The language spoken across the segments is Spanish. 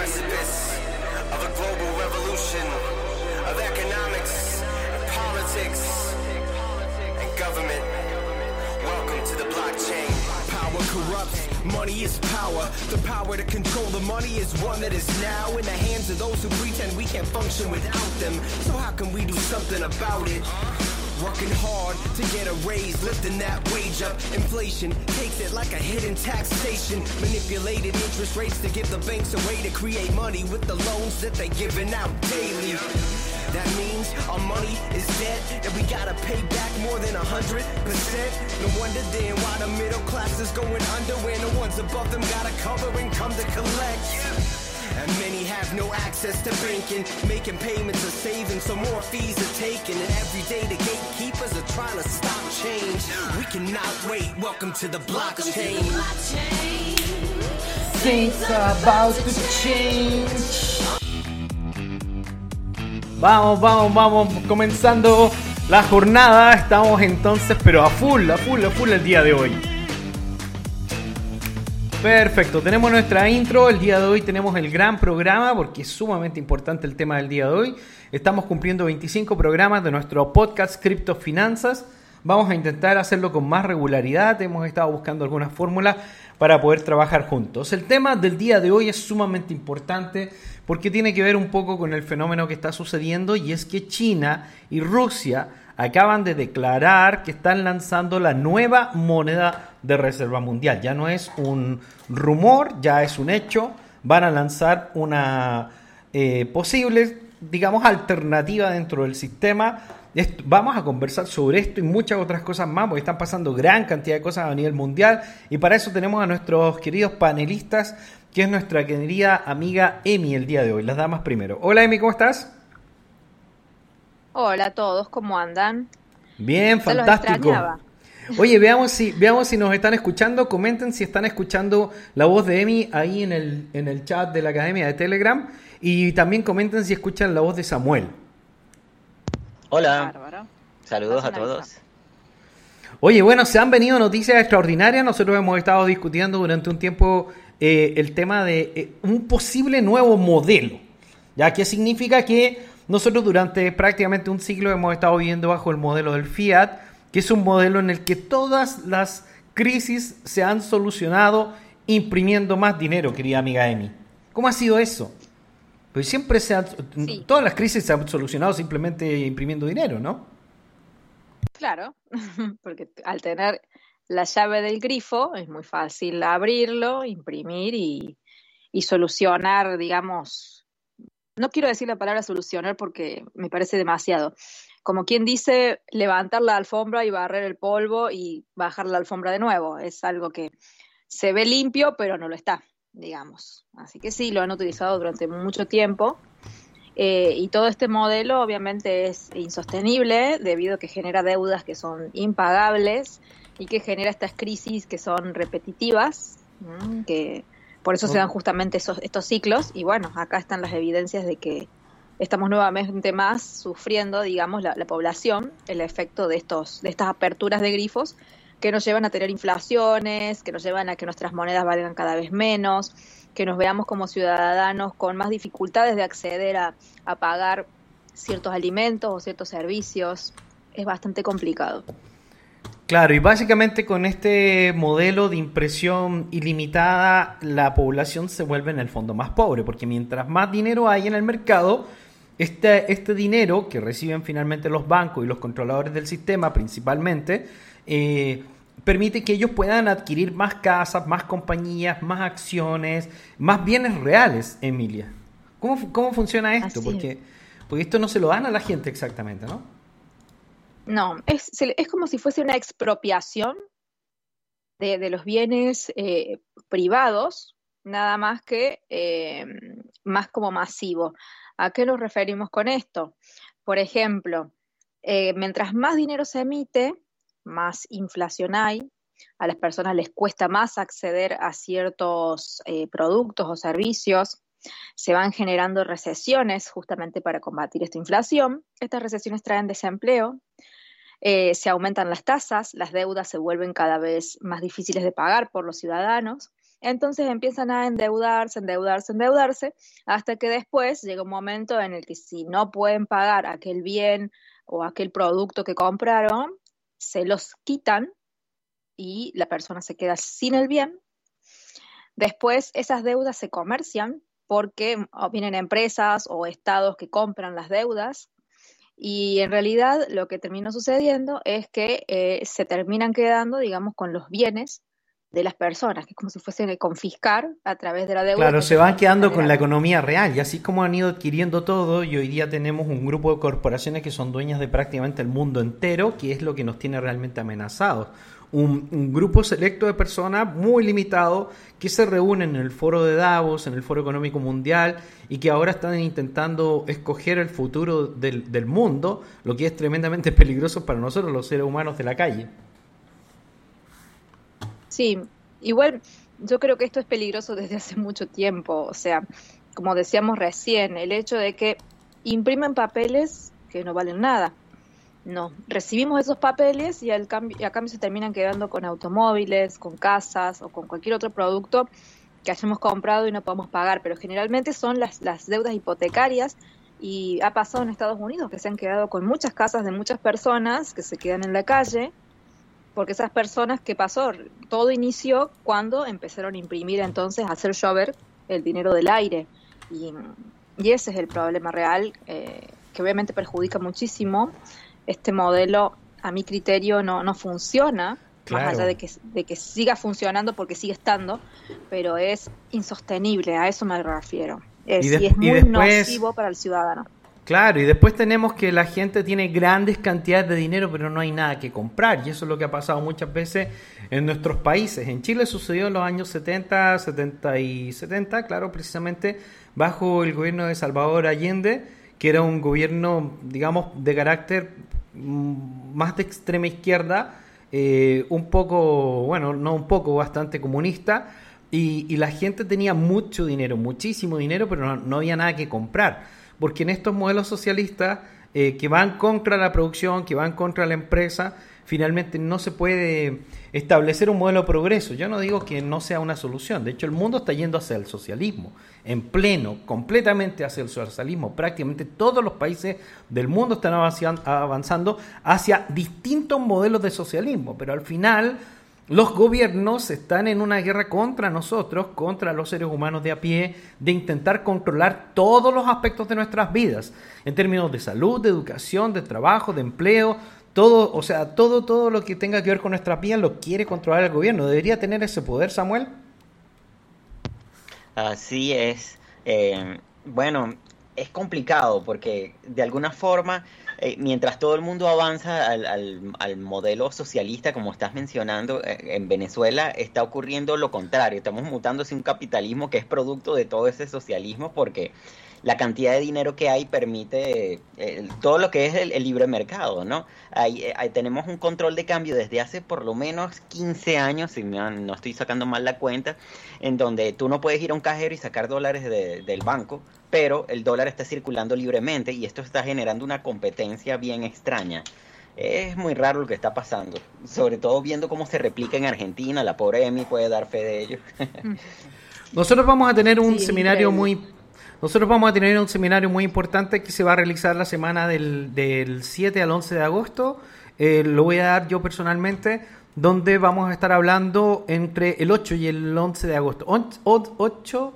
precipice of a global revolution of economics and politics and government. Welcome to the blockchain. Power corrupts, money is power. The power to control the money is one that is now in the hands of those who pretend we can't function without them. So how can we do something about it? Working hard to get a raise, lifting that wage up. Inflation takes it like a hidden taxation. Manipulated interest rates to give the banks a way to create money with the loans that they're giving out daily. That means our money is dead and we gotta pay back more than a hundred percent. No wonder then why the middle class is going under when the ones above them gotta cover and come to collect. Many have no access to banking, making payments or saving, so more fees are taken. And every day the gatekeepers are trying to stop change. We cannot wait. Welcome to the blockchain. Things are about to change. Vamos, vamos, vamos, comenzando la jornada. Estamos entonces, pero a full, a full, a full el día de hoy. Perfecto, tenemos nuestra intro. El día de hoy tenemos el gran programa porque es sumamente importante el tema del día de hoy. Estamos cumpliendo 25 programas de nuestro podcast Cripto Finanzas. Vamos a intentar hacerlo con más regularidad. Hemos estado buscando algunas fórmulas para poder trabajar juntos. El tema del día de hoy es sumamente importante porque tiene que ver un poco con el fenómeno que está sucediendo y es que China y Rusia acaban de declarar que están lanzando la nueva moneda de reserva mundial. Ya no es un rumor, ya es un hecho. Van a lanzar una eh, posible, digamos, alternativa dentro del sistema. vamos a conversar sobre esto y muchas otras cosas más, porque están pasando gran cantidad de cosas a nivel mundial. Y para eso tenemos a nuestros queridos panelistas que es nuestra querida amiga Emi el día de hoy. Las damas primero. Hola Emi, ¿cómo estás? Hola a todos, ¿cómo andan? Bien, fantástico. Oye, veamos si, veamos si nos están escuchando. Comenten si están escuchando la voz de Emi ahí en el, en el chat de la Academia de Telegram. Y también comenten si escuchan la voz de Samuel. Hola. Saludos a todos. Oye, bueno, se han venido noticias extraordinarias. Nosotros hemos estado discutiendo durante un tiempo eh, el tema de eh, un posible nuevo modelo. ¿Ya? ¿Qué significa que nosotros durante prácticamente un siglo hemos estado viviendo bajo el modelo del fiat, que es un modelo en el que todas las crisis se han solucionado imprimiendo más dinero, querida amiga Emi. ¿Cómo ha sido eso? Pues siempre se han, todas las crisis se han solucionado simplemente imprimiendo dinero, ¿no? Claro, porque al tener la llave del grifo, es muy fácil abrirlo, imprimir y, solucionar, digamos, no quiero decir la palabra solucionar porque me parece demasiado. Como quien dice, levantar la alfombra y barrer el polvo y bajar la alfombra de nuevo. Es algo que se ve limpio, pero no lo está, digamos. Así que sí, lo han utilizado durante mucho tiempo. Eh, y todo este modelo obviamente es insostenible debido a que genera deudas que son impagables y que genera estas crisis que son repetitivas, que por eso se dan justamente esos, estos ciclos y bueno, acá están las evidencias de que estamos nuevamente más sufriendo, digamos, la, población, el efecto de, estos, de estas aperturas de grifos que nos llevan a tener inflaciones, que nos llevan a que nuestras monedas valgan cada vez menos, que nos veamos como ciudadanos con más dificultades de acceder a, a pagar ciertos alimentos o ciertos servicios. Es bastante complicado. Claro, y básicamente con este modelo de impresión ilimitada, la población se vuelve en el fondo más pobre, porque mientras más dinero hay en el mercado, este, este dinero que reciben finalmente los bancos y los controladores del sistema principalmente, eh, permite que ellos puedan adquirir más casas, más compañías, más acciones, más bienes reales, Emilia. ¿Cómo, cómo funciona esto? Porque, porque esto no se lo dan a la gente exactamente, ¿no? No, es, es como si fuese una expropiación de, los bienes eh, privados, nada más que eh, más como masivo. ¿A qué nos referimos con esto? Por ejemplo, eh, mientras más dinero se emite, más inflación hay, a las personas les cuesta más acceder a ciertos productos o servicios, se van generando recesiones justamente para combatir esta inflación. Estas recesiones traen desempleo, eh, se aumentan las tasas, las deudas se vuelven cada vez más difíciles de pagar por los ciudadanos Entonces empiezan a endeudarse, endeudarse, endeudarse, hasta que después llega un momento en el que si no pueden pagar aquel bien o aquel producto que compraron, se los quitan y la persona se queda sin el bien. Después esas deudas se comercian porque vienen empresas o estados que compran las deudas y en realidad lo que termina sucediendo es que eh, se terminan quedando, digamos, con los bienes de las personas, que es como si fuesen a confiscar a través de la deuda. Claro, se van quedando con la economía real y así como han ido adquiriendo todo y hoy día tenemos un grupo de corporaciones que son dueñas de prácticamente el mundo entero, que es lo que nos tiene realmente amenazados. Un, grupo selecto de personas muy limitado que se reúnen en el foro de Davos, en el foro económico mundial y que ahora están intentando escoger el futuro del, del mundo, lo que es tremendamente peligroso para nosotros los seres humanos de la calle. Sí, igual yo creo que esto es peligroso desde hace mucho tiempo. O sea, como decíamos recién, el hecho de que imprimen papeles que no valen nada. No, recibimos esos papeles y, al cambio, y a cambio se terminan quedando con automóviles, con casas o con cualquier otro producto que hayamos comprado y no podemos pagar, pero generalmente son las, las deudas hipotecarias y ha pasado en Estados Unidos que se han quedado con muchas casas de muchas personas que se quedan en la calle porque esas personas que pasó, todo inició cuando empezaron a imprimir entonces, a hacer llover el dinero del aire. Y, ese es el problema real, eh, que obviamente perjudica muchísimo. Este modelo, a mi criterio, no, no funciona, más allá de que, de que siga funcionando porque sigue estando, pero es insostenible, a eso me refiero. Es, y, es muy nocivo para el ciudadano. Claro, y después tenemos que la gente tiene grandes cantidades de dinero, pero no hay nada que comprar. Y eso es lo que ha pasado muchas veces en nuestros países. En Chile sucedió en los años 70, 70 y 70, claro, precisamente bajo el gobierno de Salvador Allende, que era un gobierno, digamos, de carácter mm, más de extrema izquierda, eh, un poco, bueno, no un poco, bastante comunista. Y, la gente tenía mucho dinero, muchísimo dinero, pero no había nada que comprar porque en estos modelos socialistas eh, que van contra la producción, que van contra la empresa, finalmente no se puede establecer un modelo de progreso. Yo no digo que no sea una solución, de hecho el mundo está yendo hacia el socialismo, en pleno, completamente hacia el socialismo. Prácticamente todos los países del mundo están avanzando hacia distintos modelos de socialismo, pero al final los gobiernos están en una guerra contra nosotros, contra los seres humanos de a pie, de intentar controlar todos los aspectos de nuestras vidas, en términos de salud, de educación, de trabajo, de empleo, todo, o sea, todo, todo lo que tenga que ver con nuestra vida lo quiere controlar el gobierno. ¿Debería tener ese poder, Samuel? Así es. Eh, bueno, es complicado porque de alguna forma eh, mientras todo el mundo avanza al, al, modelo socialista, como estás mencionando, eh, en Venezuela está ocurriendo lo contrario. Estamos mutando hacia un capitalismo que es producto de todo ese socialismo porque la cantidad de dinero que hay permite eh, todo lo que es el, libre mercado, ¿no? Hay, tenemos un control de cambio desde hace por lo menos 15 años, si no estoy sacando mal la cuenta, en donde tú no puedes ir a un cajero y sacar dólares del banco, pero el dólar está circulando libremente y esto está generando una competencia bien extraña. Es muy raro lo que está pasando, sobre todo viendo cómo se replica en Argentina, la pobre Emi puede dar fe de ello. Nosotros vamos a tener un seminario muy nosotros vamos a tener un seminario muy importante que se va a realizar la semana del, del 7 al 11 de agosto. Eh, lo voy a dar yo personalmente, donde vamos a estar hablando entre el 8 y el 11 de agosto. 8,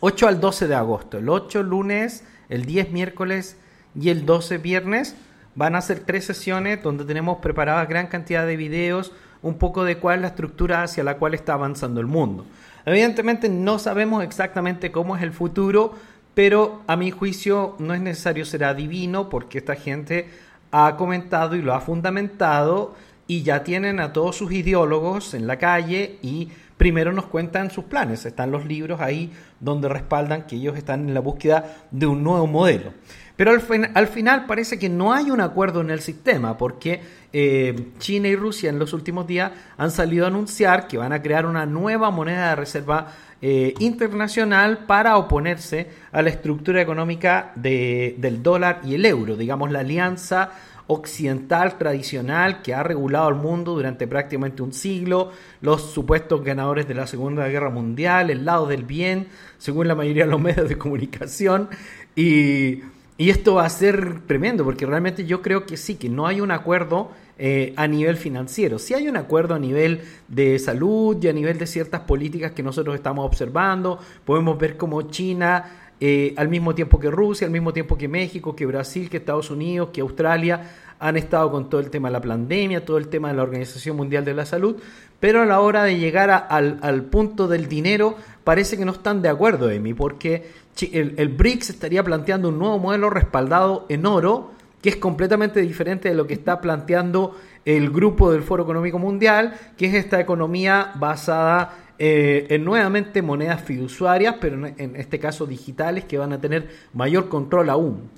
8 al 12 de agosto. El 8 lunes, el 10 miércoles y el 12 viernes. Van a ser tres sesiones donde tenemos preparadas gran cantidad de videos, un poco de cuál es la estructura hacia la cual está avanzando el mundo. Evidentemente no sabemos exactamente cómo es el futuro, pero a mi juicio no es necesario ser adivino porque esta gente ha comentado y lo ha fundamentado y ya tienen a todos sus ideólogos en la calle y primero nos cuentan sus planes. Están los libros ahí donde respaldan que ellos están en la búsqueda de un nuevo modelo. Pero al, final parece que no hay un acuerdo en el sistema, porque eh, China y Rusia en los últimos días han salido a anunciar que van a crear una nueva moneda de reserva eh, internacional para oponerse a la estructura económica del dólar y el euro, digamos la alianza occidental tradicional que ha regulado el mundo durante prácticamente un siglo, los supuestos ganadores de la Segunda Guerra Mundial, el lado del bien, según la mayoría de los medios de comunicación, y, y esto va a ser tremendo, porque realmente yo creo que sí, que no hay un acuerdo eh, a nivel financiero. Si hay un acuerdo a nivel de salud y a nivel de ciertas políticas que nosotros estamos observando. Podemos ver cómo China, eh, al mismo tiempo que Rusia, al mismo tiempo que México, que Brasil, que Estados Unidos, que Australia, han estado con todo el tema de la pandemia, todo el tema de la Organización Mundial de la Salud, pero a la hora de llegar al, al, punto del dinero parece que no están de acuerdo, Emi, porque el, BRICS estaría planteando un nuevo modelo respaldado en oro, que es completamente diferente de lo que está planteando el grupo del Foro Económico Mundial, que es esta economía basada eh, en nuevamente monedas fiduciarias, pero en, este caso digitales, que van a tener mayor control aún.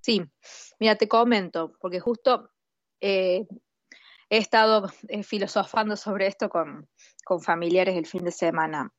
Sí, mira, te comento, porque justo eh, he estado eh, filosofando sobre esto con, con, familiares el fin de semana.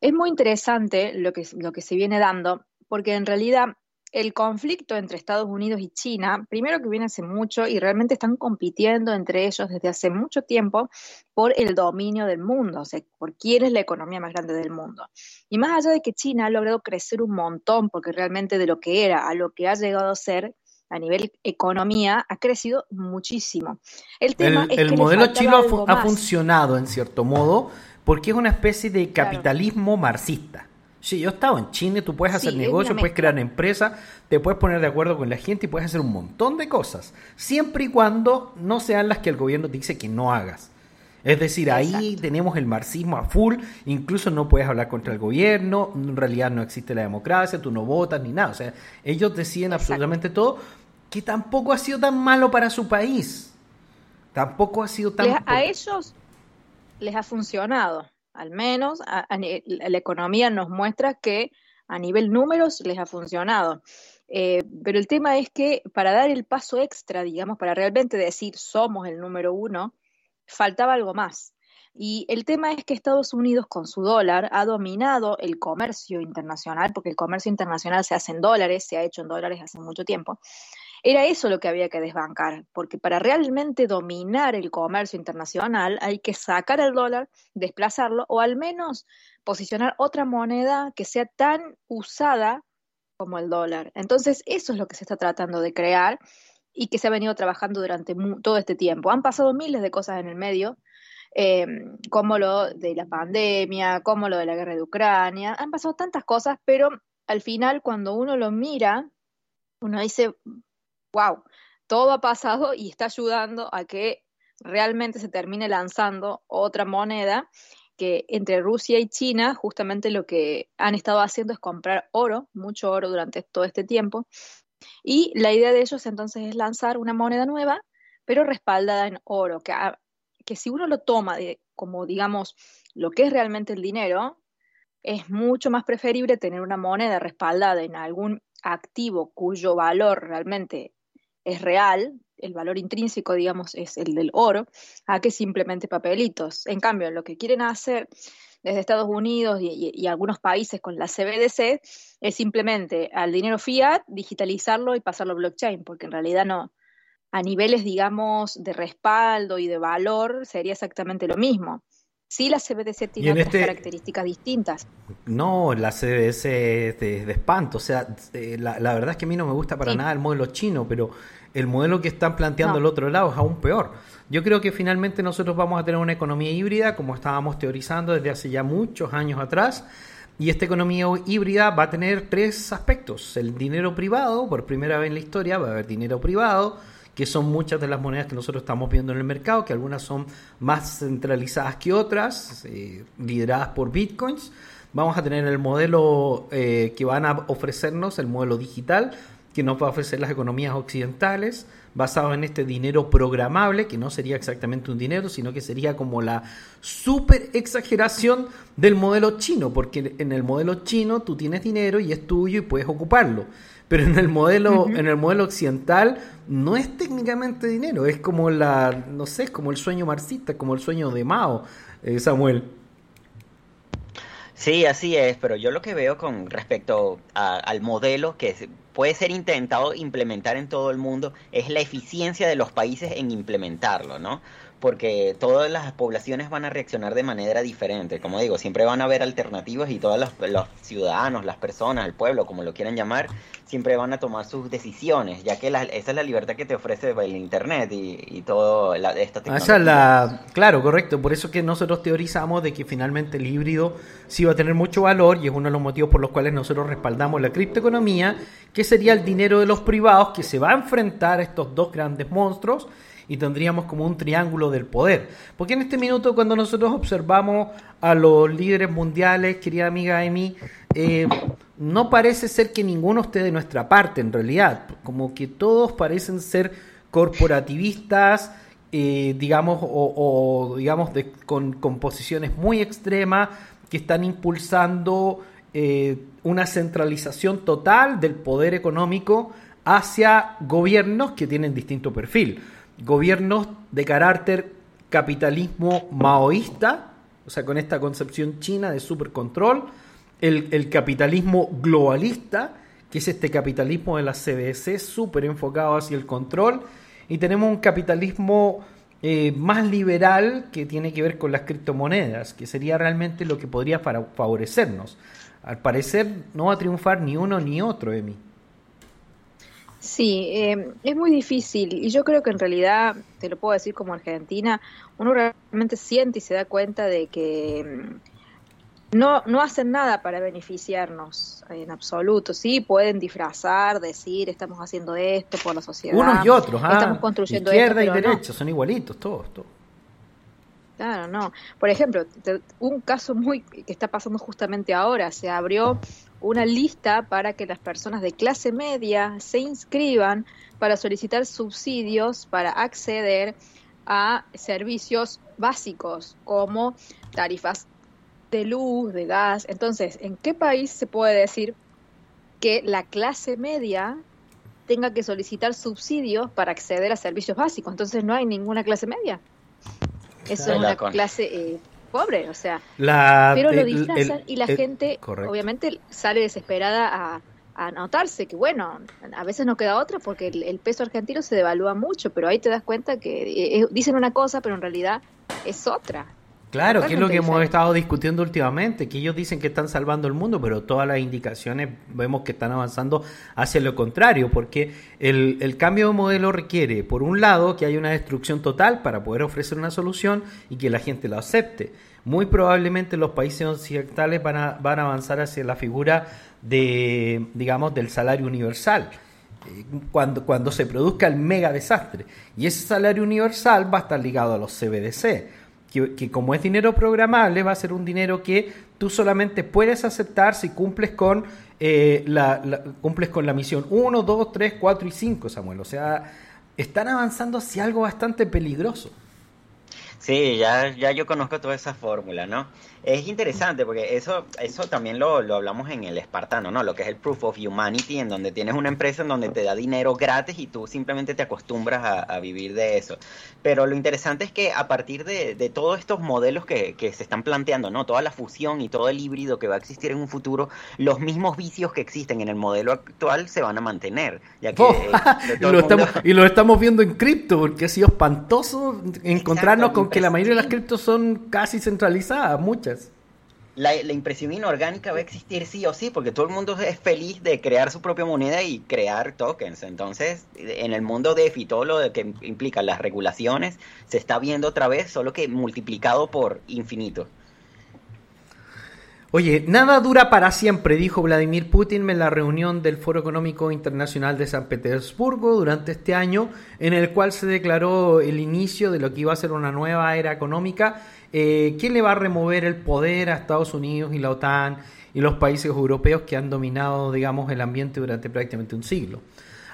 Es muy interesante lo que, lo que se viene dando, porque en realidad el conflicto entre Estados Unidos y China, primero que viene hace mucho y realmente están compitiendo entre ellos desde hace mucho tiempo por el dominio del mundo, o sea, por quién es la economía más grande del mundo. Y más allá de que China ha logrado crecer un montón, porque realmente de lo que era a lo que ha llegado a ser, a nivel economía ha crecido muchísimo. El, tema el, el modelo chino ha, funcionado en cierto modo porque es una especie de capitalismo marxista. Sí, yo he estado en China, tú puedes hacer negocios, puedes crear empresa, te puedes poner de acuerdo con la gente y puedes hacer un montón de cosas, siempre y cuando no sean las que el gobierno te dice que no hagas. Es decir, ahí tenemos el marxismo a full, incluso no puedes hablar contra el gobierno, en realidad no existe la democracia, tú no votas ni nada, o sea, ellos deciden absolutamente todo, que tampoco ha sido tan malo para su país, tampoco ha sido tan... a ellos les ha funcionado al menos la economía nos muestra que a nivel números les ha funcionado. Eh, pero el tema es que para dar el paso extra, digamos, para realmente decir somos el número uno, faltaba algo más. Y el tema es que Estados Unidos con su dólar ha dominado el comercio internacional, porque el comercio internacional se hace en dólares, se ha hecho en dólares hace mucho tiempo, era eso lo que había que desbancar, porque para realmente dominar el comercio internacional hay que sacar el dólar, desplazarlo o al menos posicionar otra moneda que sea tan usada como el dólar. Entonces, eso es lo que se está tratando de crear y que se ha venido trabajando durante todo este tiempo. Han pasado miles de cosas en el medio, em, como lo de la pandemia, como lo de la guerra de Ucrania, han pasado tantas cosas, pero al final cuando uno lo mira, uno dice, wow, todo ha pasado y está ayudando a que realmente se termine lanzando otra moneda que entre Rusia y China justamente lo que han estado haciendo es comprar oro, mucho oro durante todo este tiempo. Y la idea de ellos entonces es lanzar una moneda nueva, pero respaldada en oro, que, que si uno lo toma de, como digamos lo que es realmente el dinero, es mucho más preferible tener una moneda respaldada en algún activo cuyo valor realmente es real, el valor intrínseco, digamos, es el del oro, a que simplemente papelitos. En cambio, lo que quieren hacer desde Estados Unidos y, algunos países con la CBDC es simplemente al dinero fiat digitalizarlo y pasarlo a blockchain, porque en realidad no, a niveles, digamos, de respaldo y de valor sería exactamente lo mismo. Sí, la CBDC tiene otras este características distintas. No, la CBDC es de, espanto. O sea, eh, la, verdad es que a mí no me gusta para nada el modelo chino, pero el modelo que están planteando el otro lado es aún peor. Yo creo que finalmente nosotros vamos a tener una economía híbrida, como estábamos teorizando desde hace ya muchos años atrás. Y esta economía híbrida va a tener tres aspectos. El dinero privado, por primera vez en la historia, va a haber dinero privado que son muchas de las monedas que nosotros estamos viendo en el mercado, que algunas son más centralizadas que otras, eh, lideradas por bitcoins. Vamos a tener el modelo eh, que van a ofrecernos, el modelo digital, que nos va a ofrecer las economías occidentales, basado en este dinero programable, que no sería exactamente un dinero, sino que sería como la super exageración del modelo chino, porque en el modelo chino tú tienes dinero y es tuyo y puedes ocuparlo. Pero en el modelo, en el modelo occidental no es técnicamente dinero, es como la, no sé, es como el sueño marxista, como el sueño de Mao, eh, Samuel. Sí, así es, pero yo lo que veo con respecto al modelo que puede ser intentado implementar en todo el mundo es la eficiencia de los países en implementarlo, ¿no? Porque todas las poblaciones van a reaccionar de manera diferente. Como digo, siempre van a haber alternativas y todos los, ciudadanos, las personas, el pueblo, como lo quieran llamar, siempre van a tomar sus decisiones, ya que esa es la libertad que te ofrece el Internet y, y todo esta tecnología. la, claro, correcto. Por eso que nosotros teorizamos de que finalmente el híbrido sí va a tener mucho valor y es uno de los motivos por los cuales nosotros respaldamos la criptoeconomía, que sería el dinero de los privados que se va a enfrentar a estos dos grandes monstruos y tendríamos como un triángulo del poder. Porque en este minuto cuando nosotros observamos a los líderes mundiales, querida amiga Emi, eh, no parece ser que ninguno esté de nuestra parte en realidad, como que todos parecen ser corporativistas, eh, digamos, o, digamos con, posiciones muy extremas que están impulsando eh, una centralización total del poder económico hacia gobiernos que tienen distinto perfil gobiernos de carácter capitalismo maoísta, o sea, con esta concepción china de supercontrol, el, el capitalismo globalista, que es este capitalismo de la CBC súper enfocado hacia el control, y tenemos un capitalismo eh, más liberal que tiene que ver con las criptomonedas, que sería realmente lo que podría favorecernos. Al parecer no va a triunfar ni uno ni otro, Emi. Sí, eh, es muy difícil y yo creo que en realidad, te lo puedo decir como argentina, uno realmente siente y se da cuenta de que mm, no, no hacen nada para beneficiarnos en absoluto. Sí, pueden disfrazar, decir, estamos haciendo esto por la sociedad. Unos y otros, ¿ah? estamos construyendo Izquierda y derecha, son igualitos todos, todos. Claro, no. Por ejemplo, un caso muy que está pasando justamente ahora, se abrió una lista para que las personas de clase media se inscriban para solicitar subsidios para acceder a servicios básicos como tarifas de luz, de gas. Entonces, ¿en qué país se puede decir que la clase media tenga que solicitar subsidios para acceder a servicios básicos? Entonces no hay ninguna clase media. Eso es una clase eh, pobre, o sea. pero lo disfrazan y la gente, obviamente, sale desesperada a, a notarse que, bueno, a veces no queda otra porque el, peso argentino se devalúa mucho, pero ahí te das cuenta que eh, eh, dicen una cosa, pero en realidad es otra. Claro, que es lo que hemos estado discutiendo últimamente, que ellos dicen que están salvando el mundo, pero todas las indicaciones vemos que están avanzando hacia lo contrario, porque el, el cambio de modelo requiere, por un lado, que haya una destrucción total para poder ofrecer una solución y que la gente lo acepte. Muy probablemente los países occidentales van a, van a avanzar hacia la figura de, digamos, del salario universal eh, cuando, cuando se produzca el mega desastre. Y ese salario universal va a estar ligado a los CBDC que, como es dinero programable, va a ser un dinero que tú solamente puedes aceptar si cumples con, eh, la, cumples con la misión 1, 2, 3, 4 y 5, Samuel. O sea, están avanzando hacia algo bastante peligroso. Sí, ya, ya yo conozco toda esa fórmula, ¿no? Es interesante porque eso, eso también lo, lo, hablamos en el espartano, ¿no? Lo que es el proof of humanity, en donde tienes una empresa en donde te da dinero gratis y tú simplemente te acostumbras a, vivir de eso. Pero lo interesante es que a partir de, de todos estos modelos que, que, se están planteando, ¿no? Toda la fusión y todo el híbrido que va a existir en un futuro, los mismos vicios que existen en el modelo actual se van a mantener. Ya que, oh, y, lo estamos, y, lo estamos, viendo en cripto, porque ha sido espantoso encontrarnos con que la mayoría de las criptos son casi centralizadas, muchas la, impresión inorgánica va a existir sí o sí, porque todo el mundo es feliz de crear su propia moneda y crear tokens. Entonces, en el mundo DeFi, todo lo que implica las regulaciones se está viendo otra vez, solo que multiplicado por infinito. Oye, nada dura para siempre, dijo Vladimir Putin en la reunión del Foro Económico Internacional de San Petersburgo durante este año, en el cual se declaró el inicio de lo que iba a ser una nueva era económica eh, ¿quién le va a remover el poder a Estados Unidos y la OTAN y los países europeos que han dominado, digamos, el ambiente durante prácticamente un siglo?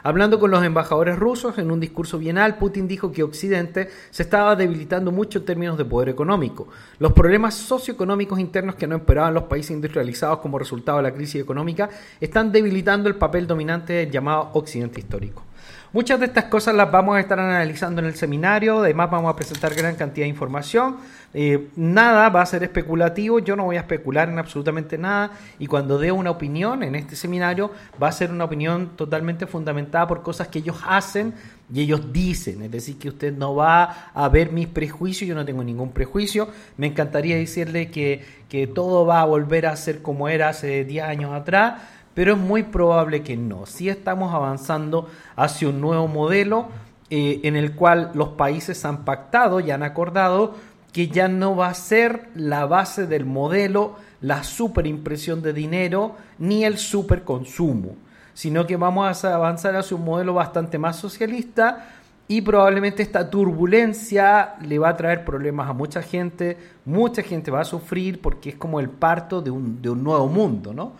Hablando con los embajadores rusos en un discurso bienal, Putin dijo que Occidente se estaba debilitando mucho en términos de poder económico. Los problemas socioeconómicos internos que no esperaban los países industrializados como resultado de la crisis económica están debilitando el papel dominante del llamado Occidente histórico. Muchas de estas cosas las vamos a estar analizando en el seminario, además vamos a presentar gran cantidad de información. Eh, nada va a ser especulativo, yo no voy a especular en absolutamente nada y cuando dé una opinión en este seminario va a ser una opinión totalmente fundamentada por cosas que ellos hacen y ellos dicen, es decir, que usted no va a ver mis prejuicios, yo no tengo ningún prejuicio, me encantaría decirle que, que todo va a volver a ser como era hace 10 años atrás, pero es muy probable que no. Si estamos avanzando hacia un nuevo modelo eh, en el cual los países han pactado y han acordado que ya no va a ser la base del modelo la superimpresión de dinero ni el superconsumo, sino que vamos a avanzar hacia un modelo bastante más socialista y probablemente esta turbulencia le va a traer problemas a mucha gente, mucha gente va a sufrir porque es como el parto de un, de un nuevo mundo, ¿no?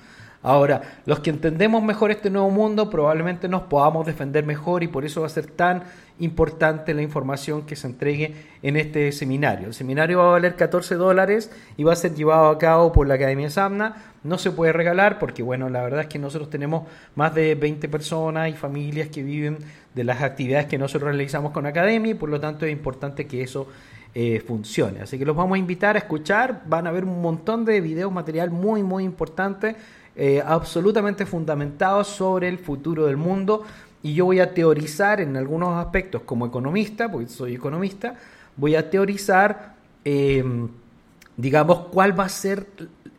Ahora, los que entendemos mejor este nuevo mundo probablemente nos podamos defender mejor y por eso va a ser tan importante la información que se entregue en este seminario. El seminario va a valer 14 dólares y va a ser llevado a cabo por la Academia Samna. No se puede regalar porque, bueno, la verdad es que nosotros tenemos más de 20 personas y familias que viven de las actividades que nosotros realizamos con Academia y por lo tanto es importante que eso eh, funcione. Así que los vamos a invitar a escuchar. Van a ver un montón de videos, material muy, muy importante eh, absolutamente fundamentados sobre el futuro del mundo y yo voy a teorizar en algunos aspectos como economista, porque soy economista, voy a teorizar, em, digamos, cuál va a ser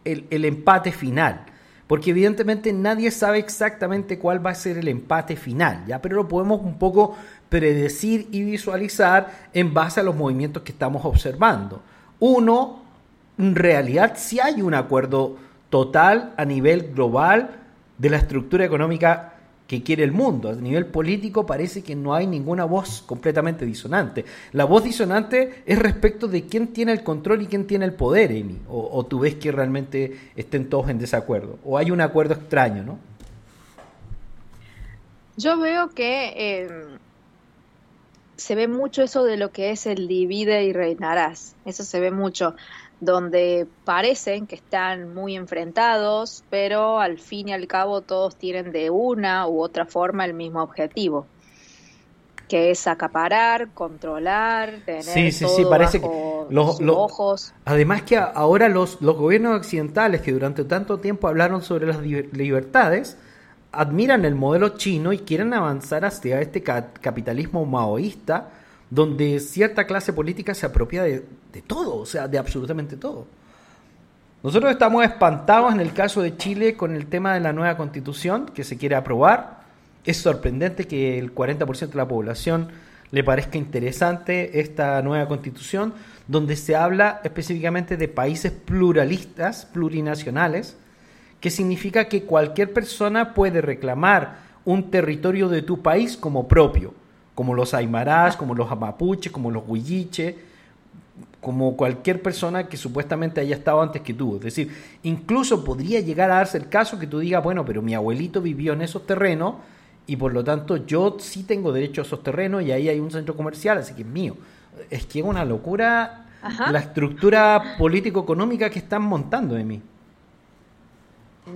el, empate final. Porque evidentemente nadie sabe exactamente cuál va a ser el empate final, ¿ya? Pero lo podemos un poco predecir y visualizar en base a los movimientos que estamos observando. Uno, en realidad sí hay un acuerdo total a nivel global de la estructura económica que quiere el mundo. A nivel político parece que no hay ninguna voz completamente disonante. La voz disonante es respecto de quién tiene el control y quién tiene el poder, Amy. O, tú ves que realmente estén todos en desacuerdo. O hay un acuerdo extraño, ¿no? Yo veo que eh, se ve mucho eso de lo que es el divide y reinarás. Eso se ve mucho donde parecen que están muy enfrentados, pero al fin y al cabo todos tienen de una u otra forma el mismo objetivo, que es acaparar, controlar, tener sí, sí, sí, parece que los, ojos. Además que ahora los, los gobiernos occidentales que durante tanto tiempo hablaron sobre las libertades, admiran el modelo chino y quieren avanzar hacia este capitalismo maoísta, donde cierta clase política se apropia de, todo, o sea, de absolutamente todo. Nosotros estamos espantados en el caso de Chile con el tema de la nueva constitución que se quiere aprobar. Es sorprendente que el 40% de la población le parezca interesante esta nueva constitución, donde se habla específicamente de países pluralistas, plurinacionales, que significa que cualquier persona puede reclamar un territorio de tu país como propio como los aymarás, como los mapuches, como los huilliche, como cualquier persona que supuestamente haya estado antes que tú. Es decir, incluso podría llegar a darse el caso que tú digas, bueno, pero mi abuelito vivió en esos terrenos y por lo tanto yo sí tengo derecho a esos terrenos y ahí hay un centro comercial, así que es mío. Es que es una locura la estructura político-económica que están montando de mí.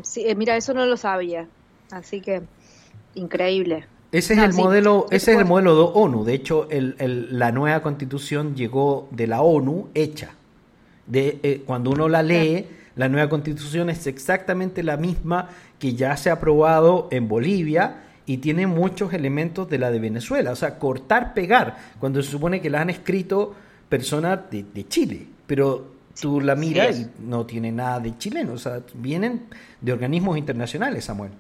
Sí, eh, mira, eso no lo sabía, así que increíble. Ese es el modelo, ese es el modelo de ONU. De hecho, la nueva constitución llegó de la ONU hecha. De, eh, cuando uno la lee, la nueva constitución es exactamente la misma que ya se ha aprobado en Bolivia y tiene muchos elementos de la de Venezuela. O sea, cortar, pegar, cuando se supone que la han escrito personas de, Chile. Pero tú la miras y no tiene nada de chileno. O sea, vienen de organismos internacionales, Samuel.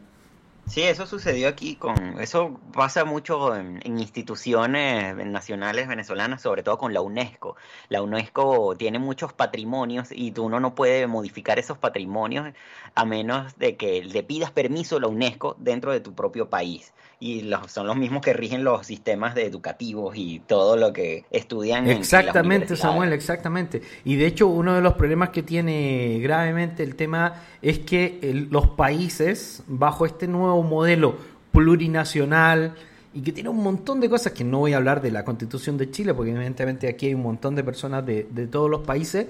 Sí, eso sucedió aquí con, eso pasa mucho en, instituciones nacionales venezolanas, sobre todo con la UNESCO. La UNESCO tiene muchos patrimonios y tú uno no puede modificar esos patrimonios a menos de que le pidas permiso a la UNESCO dentro de tu propio país y son los mismos que rigen los sistemas educativos y todo lo que estudian. Exactamente, Samuel, exactamente. Y de hecho uno de los problemas que tiene gravemente el tema es que los países, bajo este nuevo modelo plurinacional, y que tiene un montón de cosas que no voy a hablar de la constitución de Chile, porque evidentemente aquí hay un montón de personas de, de todos los países,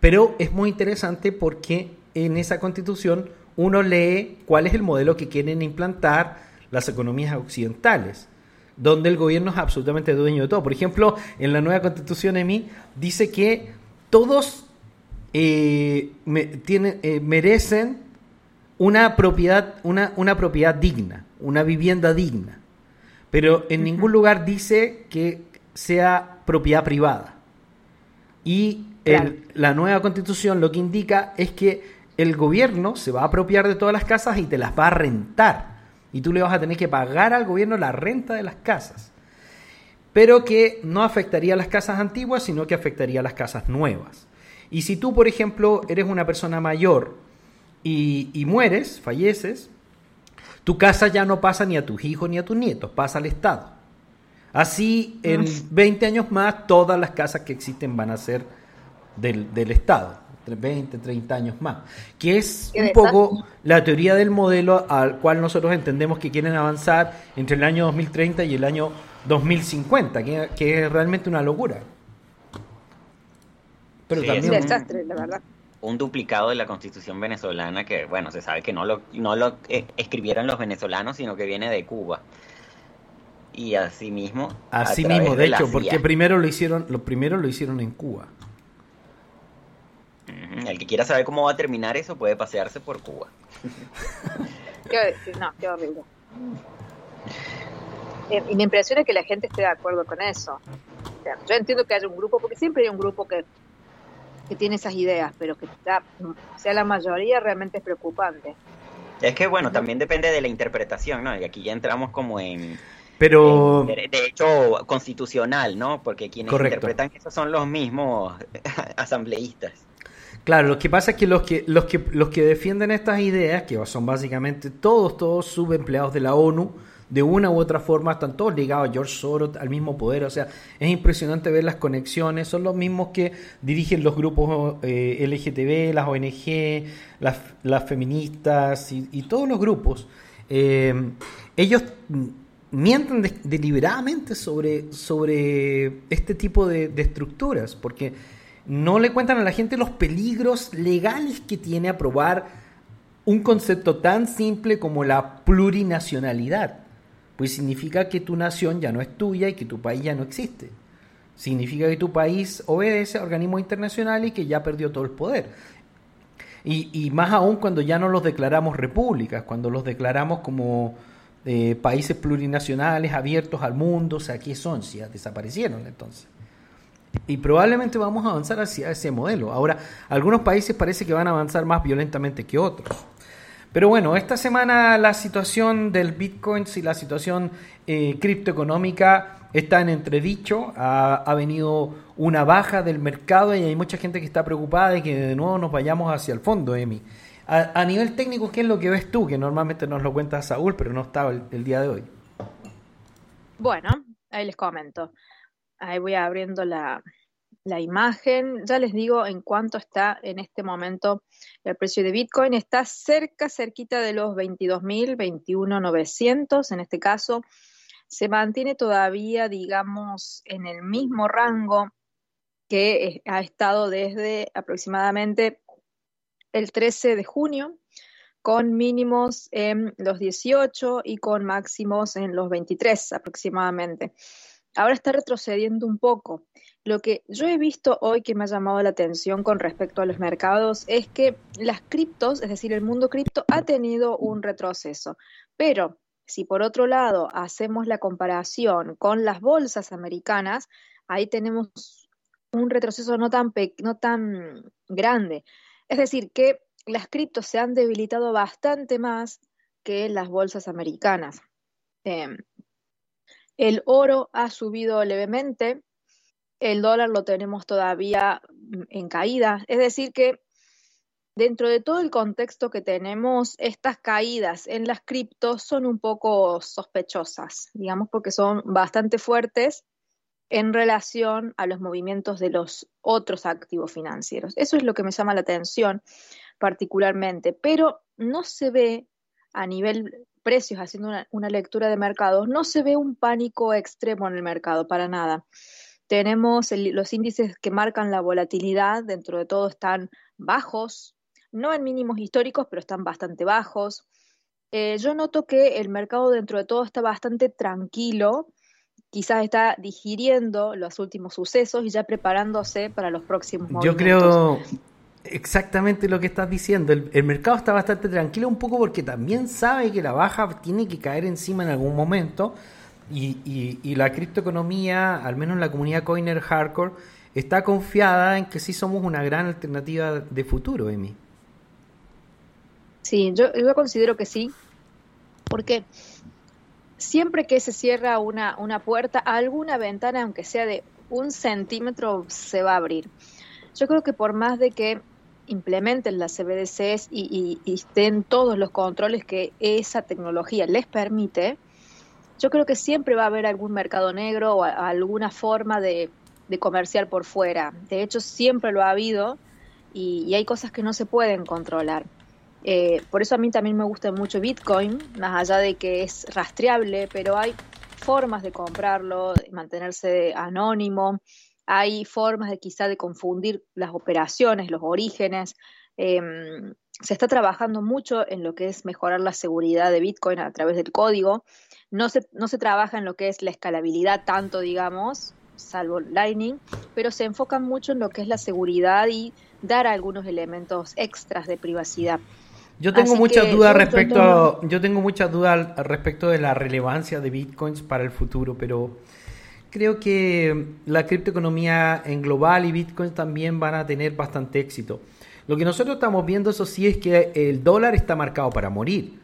pero es muy interesante porque en esa constitución uno lee cuál es el modelo que quieren implantar las economías occidentales, donde el gobierno es absolutamente dueño de todo. Por ejemplo, en la nueva constitución EMI dice que todos eh, eh, merecen una propiedad, una, una propiedad digna, una vivienda digna. Pero en ningún lugar dice que sea propiedad privada. Y la nueva constitución lo que indica es que el gobierno se va a apropiar de todas las casas y te las va a rentar. Y tú le vas a tener que pagar al gobierno la renta de las casas. Pero que no afectaría a las casas antiguas, sino que afectaría a las casas nuevas. Y si tú, por ejemplo, eres una persona mayor y, mueres, falleces, tu casa ya no pasa ni a tus hijos ni a tus nietos, pasa al Estado. Así, en 20 años más, todas las casas que existen van a ser del, del Estado. 20, 30 años más. Que es un poco la teoría del modelo al cual nosotros entendemos que quieren avanzar entre el año 2030 y el año 2050, que, que es realmente una locura. Pero también. Es un desastre, la verdad un duplicado de la constitución venezolana que, bueno, se sabe que no lo, no lo eh, escribieron los venezolanos, sino que viene de Cuba. Y así mismo. Así mismo, de, hecho, porque primero lo hicieron, lo primero lo hicieron en Cuba. El que quiera saber cómo va a terminar eso puede pasearse por Cuba. qué, no, qué horrible. Eh, y me impresiona que la gente esté de acuerdo con eso. yo entiendo que haya un grupo, porque siempre hay un grupo que que tiene esas ideas, pero que sea la mayoría realmente es preocupante. Es que bueno, también depende de la interpretación, ¿no? Y aquí ya entramos como en... Pero... de, hecho, constitucional, ¿no? Porque quienes interpretan esos son los mismos asambleístas. Claro, lo que pasa es que los que, los que los que defienden estas ideas, que son básicamente todos, todos subempleados de la ONU, de una u otra forma están todos ligados a George Soros, al mismo poder. O sea, es impresionante ver las conexiones. Son los mismos que dirigen los grupos eh, LGTB, las ONG, las, feministas y, todos los grupos. Eh, ellos mienten deliberadamente sobre, sobre este tipo de, de estructuras, porque no le cuentan a la gente los peligros legales que tiene aprobar un concepto tan simple como la plurinacionalidad pues significa que tu nación ya no es tuya y que tu país ya no existe. Significa que tu país obedece a organismos internacionales y que ya perdió todo el poder. Y, más aún cuando ya no los declaramos repúblicas, cuando los declaramos como eh, países plurinacionales abiertos al mundo, o sea, ¿qué son? Si ya desaparecieron entonces. Y probablemente vamos a avanzar hacia ese modelo. Ahora, algunos países parece que van a avanzar más violentamente que otros. Pero bueno, esta semana la situación del Bitcoin y la situación eh, criptoeconómica está en entredicho. Ha, venido una baja del mercado y hay mucha gente que está preocupada de que de nuevo nos vayamos hacia el fondo, Emi. A, nivel técnico, ¿qué es lo que ves tú? Que normalmente nos lo cuenta Saúl, pero no estaba el día de hoy. Bueno, ahí les comento. Ahí voy abriendo la, la imagen. Ya les digo en cuánto está en este momento el precio de Bitcoin. Está cerca, cerquita de los 22.000, 21.900 en este caso. Se mantiene todavía, digamos, en el mismo rango que ha estado desde aproximadamente el 13 de junio, con mínimos en los 18 y con máximos en los 23 aproximadamente. Ahora está retrocediendo un poco. Lo que yo he visto hoy que me ha llamado la atención con respecto a los mercados es que las criptos, es decir, el mundo cripto, ha tenido un retroceso. Pero si por otro lado hacemos la comparación con las bolsas americanas, ahí tenemos un retroceso no tan, grande. Es decir, que las criptos se han debilitado bastante más que las bolsas americanas. Em, el oro ha subido levemente, el dólar lo tenemos todavía mm, en caída. Es decir, que dentro de todo el contexto que tenemos, estas caídas en las criptos son un poco sospechosas, digamos, porque son bastante fuertes en relación a los movimientos de los otros activos financieros. Eso es lo que me llama la atención particularmente, pero no se ve a nivel precios, haciendo una, una lectura de mercados, no se ve un pánico extremo en el mercado, para nada. Tenemos los índices que marcan la volatilidad, dentro de todo están bajos, no en mínimos históricos, pero están bastante bajos. eh, yo noto que el mercado dentro de todo está bastante tranquilo, quizás está digiriendo los últimos sucesos y ya preparándose para los próximos movimientos. Yo creo exactamente lo que estás diciendo. El, mercado está bastante tranquilo un poco porque también sabe que la baja tiene que caer encima en algún momento y, y, la criptoeconomía, al menos la comunidad Coiner Hardcore, está confiada en que sí somos una gran alternativa de futuro, Emi. Sí, yo, yo considero que sí, porque siempre que se cierra una, una puerta, alguna ventana, aunque sea de un centímetro, se va a abrir. Yo creo que por más de que implementen las CBDCs y, y, estén todos los controles que esa tecnología les permite, yo creo que siempre va a haber algún mercado negro o alguna forma de, de, comerciar por fuera. De hecho, siempre lo ha habido y, hay cosas que no se pueden controlar. Eh, por eso a mí también me gusta mucho Bitcoin, más allá de que es rastreable, pero hay formas de comprarlo, de mantenerse anónimo, hay formas de quizá de confundir las operaciones, los orígenes. Em, se está trabajando mucho en lo que es mejorar la seguridad de Bitcoin a través del código. No se, no se trabaja en lo que es la escalabilidad tanto, digamos, salvo Lightning, pero se enfocan mucho en lo que es la seguridad y dar algunos elementos extras de privacidad. Yo tengo muchas dudas respecto, yo tengo muchas dudas respecto de la relevancia de bitcoins para el futuro, pero creo que la criptoeconomía en global y bitcoins también van a tener bastante éxito. Lo que nosotros estamos viendo, eso sí, es que el dólar está marcado para morir.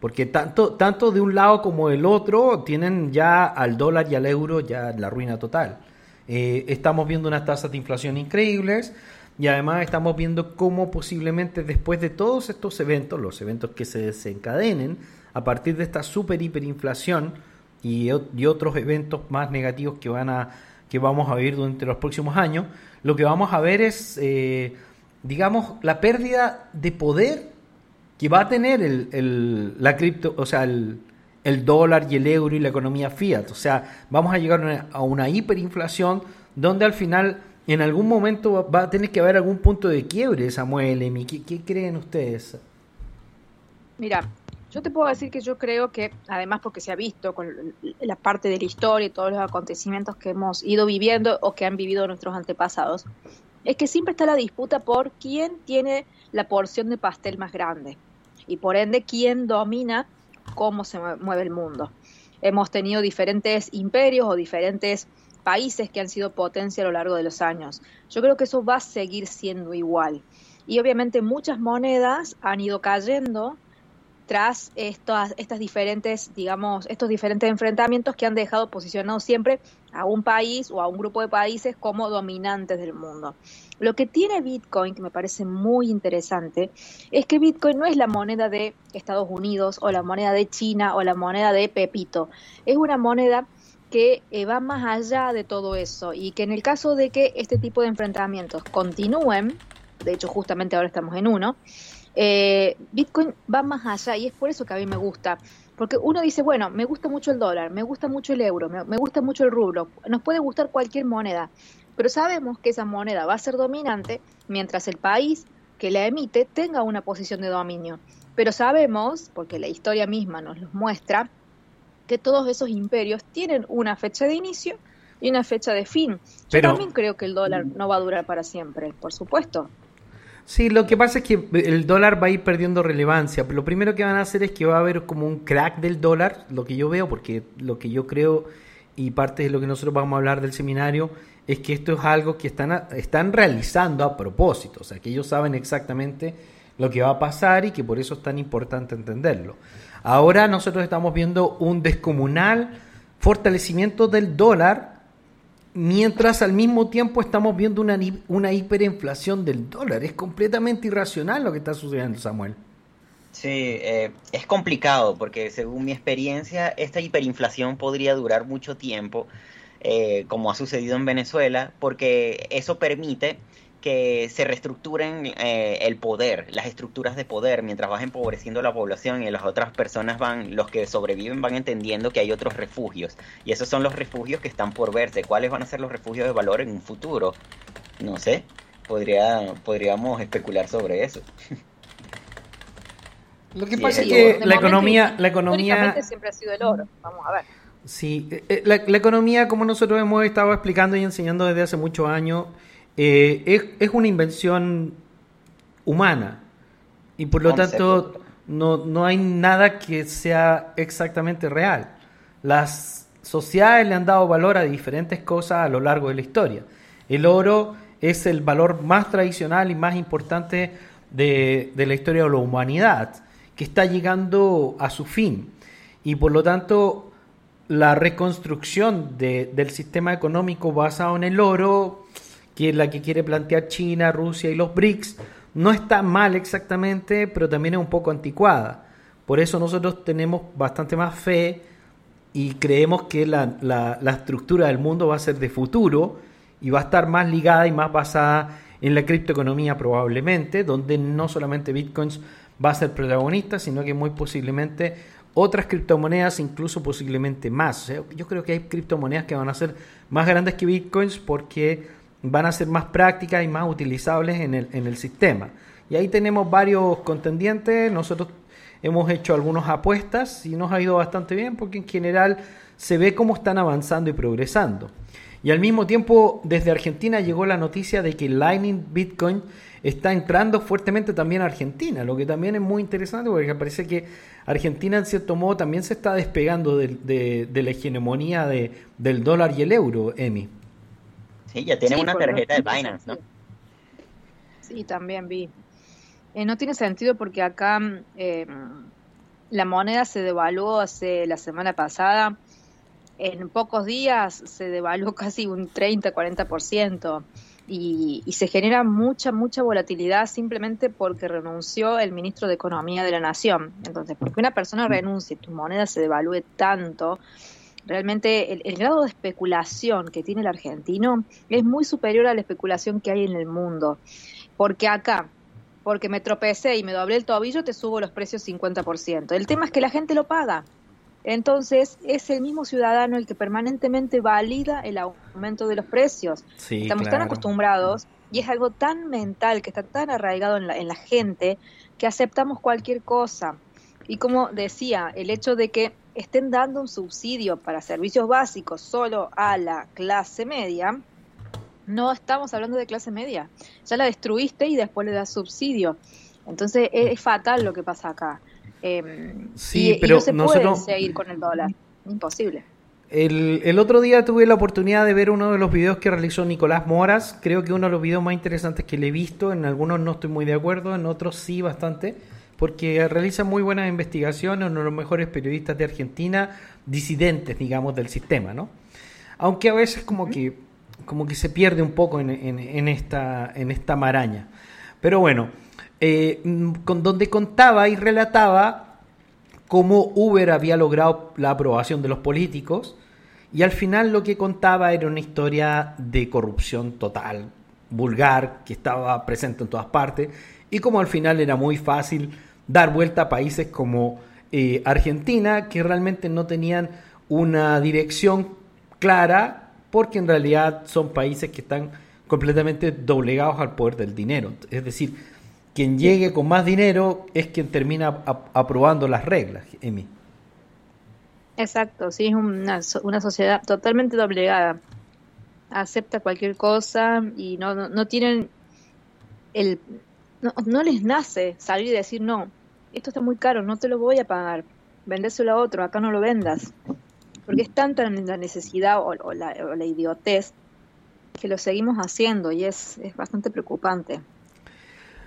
Porque tanto, tanto de un lado como del otro tienen ya al dólar y al euro ya la ruina total. Eh, estamos viendo unas tasas de inflación increíbles y además estamos viendo cómo posiblemente después de todos estos eventos, los eventos que se desencadenen a partir de esta super hiperinflación y, y otros eventos más negativos que van a que vamos a vivir durante los próximos años, lo que vamos a ver es, eh, digamos, la pérdida de poder que va a tener el, el la cripto, o sea, el, el, dólar y el euro y la economía fiat. O sea, vamos a llegar a una hiperinflación donde al final en algún momento va a tener que haber algún punto de quiebre, Samuel, Emi. ¿Qué, ¿Qué, creen ustedes? Mira, yo te puedo decir que yo creo que, además porque se ha visto con la parte de la historia y todos los acontecimientos que hemos ido viviendo o que han vivido nuestros antepasados, es que siempre está la disputa por quién tiene la porción de pastel más grande y por ende quién domina cómo se mueve el mundo. Hemos tenido diferentes imperios o diferentes países que han sido potencia a lo largo de los años. Yo creo que eso va a seguir siendo igual. Y obviamente muchas monedas han ido cayendo tras estas, estas diferentes, digamos, estos diferentes enfrentamientos que han dejado posicionado siempre a un país o a un grupo de países como dominantes del mundo. Lo que tiene Bitcoin, que me parece muy interesante, es que Bitcoin no es la moneda de Estados Unidos o la moneda de China o la moneda de Pepito. Es una moneda que eh, va más allá de todo eso y que en el caso de que este tipo de enfrentamientos continúen, de hecho justamente ahora estamos en uno, eh, Bitcoin va más allá y es por eso que a mí me gusta, porque uno dice, bueno, me gusta mucho el dólar, me gusta mucho el euro, me, me gusta mucho el rublo, nos puede gustar cualquier moneda, pero sabemos que esa moneda va a ser dominante mientras el país que la emite tenga una posición de dominio. Pero sabemos, porque la historia misma nos lo muestra, que todos esos imperios tienen una fecha de inicio y una fecha de fin. Yo también creo que el dólar no va a durar para siempre, por supuesto. Sí, lo que pasa es que el dólar va a ir perdiendo relevancia. Lo primero que van a hacer es que va a haber como un crack del dólar, lo que yo veo, porque lo que yo creo y parte de lo que nosotros vamos a hablar del seminario es que esto es algo que están, están realizando a propósito, o sea, que ellos saben exactamente lo que va a pasar y que por eso es tan importante entenderlo. Ahora nosotros estamos viendo un descomunal fortalecimiento del dólar, mientras al mismo tiempo estamos viendo una, una hiperinflación del dólar. Es completamente irracional lo que está sucediendo, Samuel. Sí, eh, es complicado porque según mi experiencia, esta hiperinflación podría durar mucho tiempo, eh, como ha sucedido en Venezuela, porque eso permite que se reestructuren eh, el poder, las estructuras de poder, mientras vas empobreciendo la población y las otras personas van, los que sobreviven van entendiendo que hay otros refugios. Y esos son los refugios que están por verse. ¿Cuáles van a ser los refugios de valor en un futuro? No sé, podría, podríamos especular sobre eso. Lo que pasa es que la economía, la economía siempre ha sido el oro. Vamos a ver. Sí, eh, eh, la, economía, como nosotros hemos estado explicando y enseñando desde hace muchos años, eh, es, es, una invención humana y por lo tanto no, no hay nada que sea exactamente real. Las sociedades le han dado valor a diferentes cosas a lo largo de la historia. El oro es el valor más tradicional y más importante de, de la historia de la humanidad, que está llegando a su fin. Y por lo tanto, la reconstrucción de, del sistema económico basado en el oro, que es la que quiere plantear China, Rusia y los BRICS, no está mal exactamente, pero también es un poco anticuada. Por eso nosotros tenemos bastante más fe y creemos que la, la, estructura del mundo va a ser de futuro y va a estar más ligada y más basada en la criptoeconomía probablemente, donde no solamente bitcoins va a ser protagonista, sino que muy posiblemente otras criptomonedas, incluso posiblemente más. Yo creo que hay criptomonedas que van a ser más grandes que bitcoins porque van a ser más prácticas y más utilizables en el, en el sistema. Y ahí tenemos varios contendientes. Nosotros hemos hecho algunas apuestas y nos ha ido bastante bien porque en general se ve cómo están avanzando y progresando. Y al mismo tiempo, desde Argentina llegó la noticia de que Lightning Bitcoin está entrando fuertemente también a Argentina, lo que también es muy interesante porque parece que Argentina en cierto modo también se está despegando de, la hegemonía de, del dólar y el euro, Emi. Sí, ya tiene una tarjeta de Binance, ¿no? Sí, también vi. Eh, no tiene sentido porque acá eh, la moneda se devaluó hace la semana pasada. En pocos días se devaluó casi un 30-40% y, se genera mucha, mucha volatilidad simplemente porque renunció el ministro de Economía de la Nación. Entonces, porque una persona mm. renuncie y tu moneda se devalúe tanto, realmente el, grado de especulación que tiene el argentino es muy superior a la especulación que hay en el mundo. Porque acá, porque me tropecé y me doblé el tobillo, te subo los precios 50%. El tema es que la gente lo paga. Entonces, es el mismo ciudadano el que permanentemente valida el aumento de los precios. Estamos tan acostumbrados y es algo tan mental, que está tan arraigado en la, en la gente, que aceptamos cualquier cosa. Y como decía, el hecho de que estén dando un subsidio para servicios básicos solo a la clase media, no estamos hablando de clase media. Ya la destruiste y después le das subsidio. Entonces es fatal lo que pasa acá. Em, sí, pero no se puede seguir con el dólar. Imposible. El, el, otro día tuve la oportunidad de ver uno de los videos que realizó Nicolás Moras. Creo que uno de los videos más interesantes que le he visto. En algunos no estoy muy de acuerdo, en otros sí bastante. Porque realiza muy buenas investigaciones, uno de los mejores periodistas de Argentina, disidentes, digamos, del sistema, ¿no? Aunque a veces como que, como que se pierde un poco en, en esta, en esta maraña. Pero bueno, eh, mm, con donde contaba y relataba cómo Uber había logrado la aprobación de los políticos y al final lo que contaba era una historia de corrupción total, vulgar, que estaba presente en todas partes y como al final era muy fácil dar vuelta a países como eh, Argentina que realmente no tenían una dirección clara porque en realidad son países que están completamente doblegados al poder del dinero. Es decir, quien llegue con más dinero es quien termina aprobando las reglas, Emi. Exacto, sí, es una, una sociedad totalmente doblegada. Acepta cualquier cosa y no, no, tienen el... No, les nace salir y decir, no, esto está muy caro, no te lo voy a pagar, vendéselo a otro, acá no lo vendas. Porque es tanta la necesidad o, la, o la idiotez que lo seguimos haciendo y es, es bastante preocupante.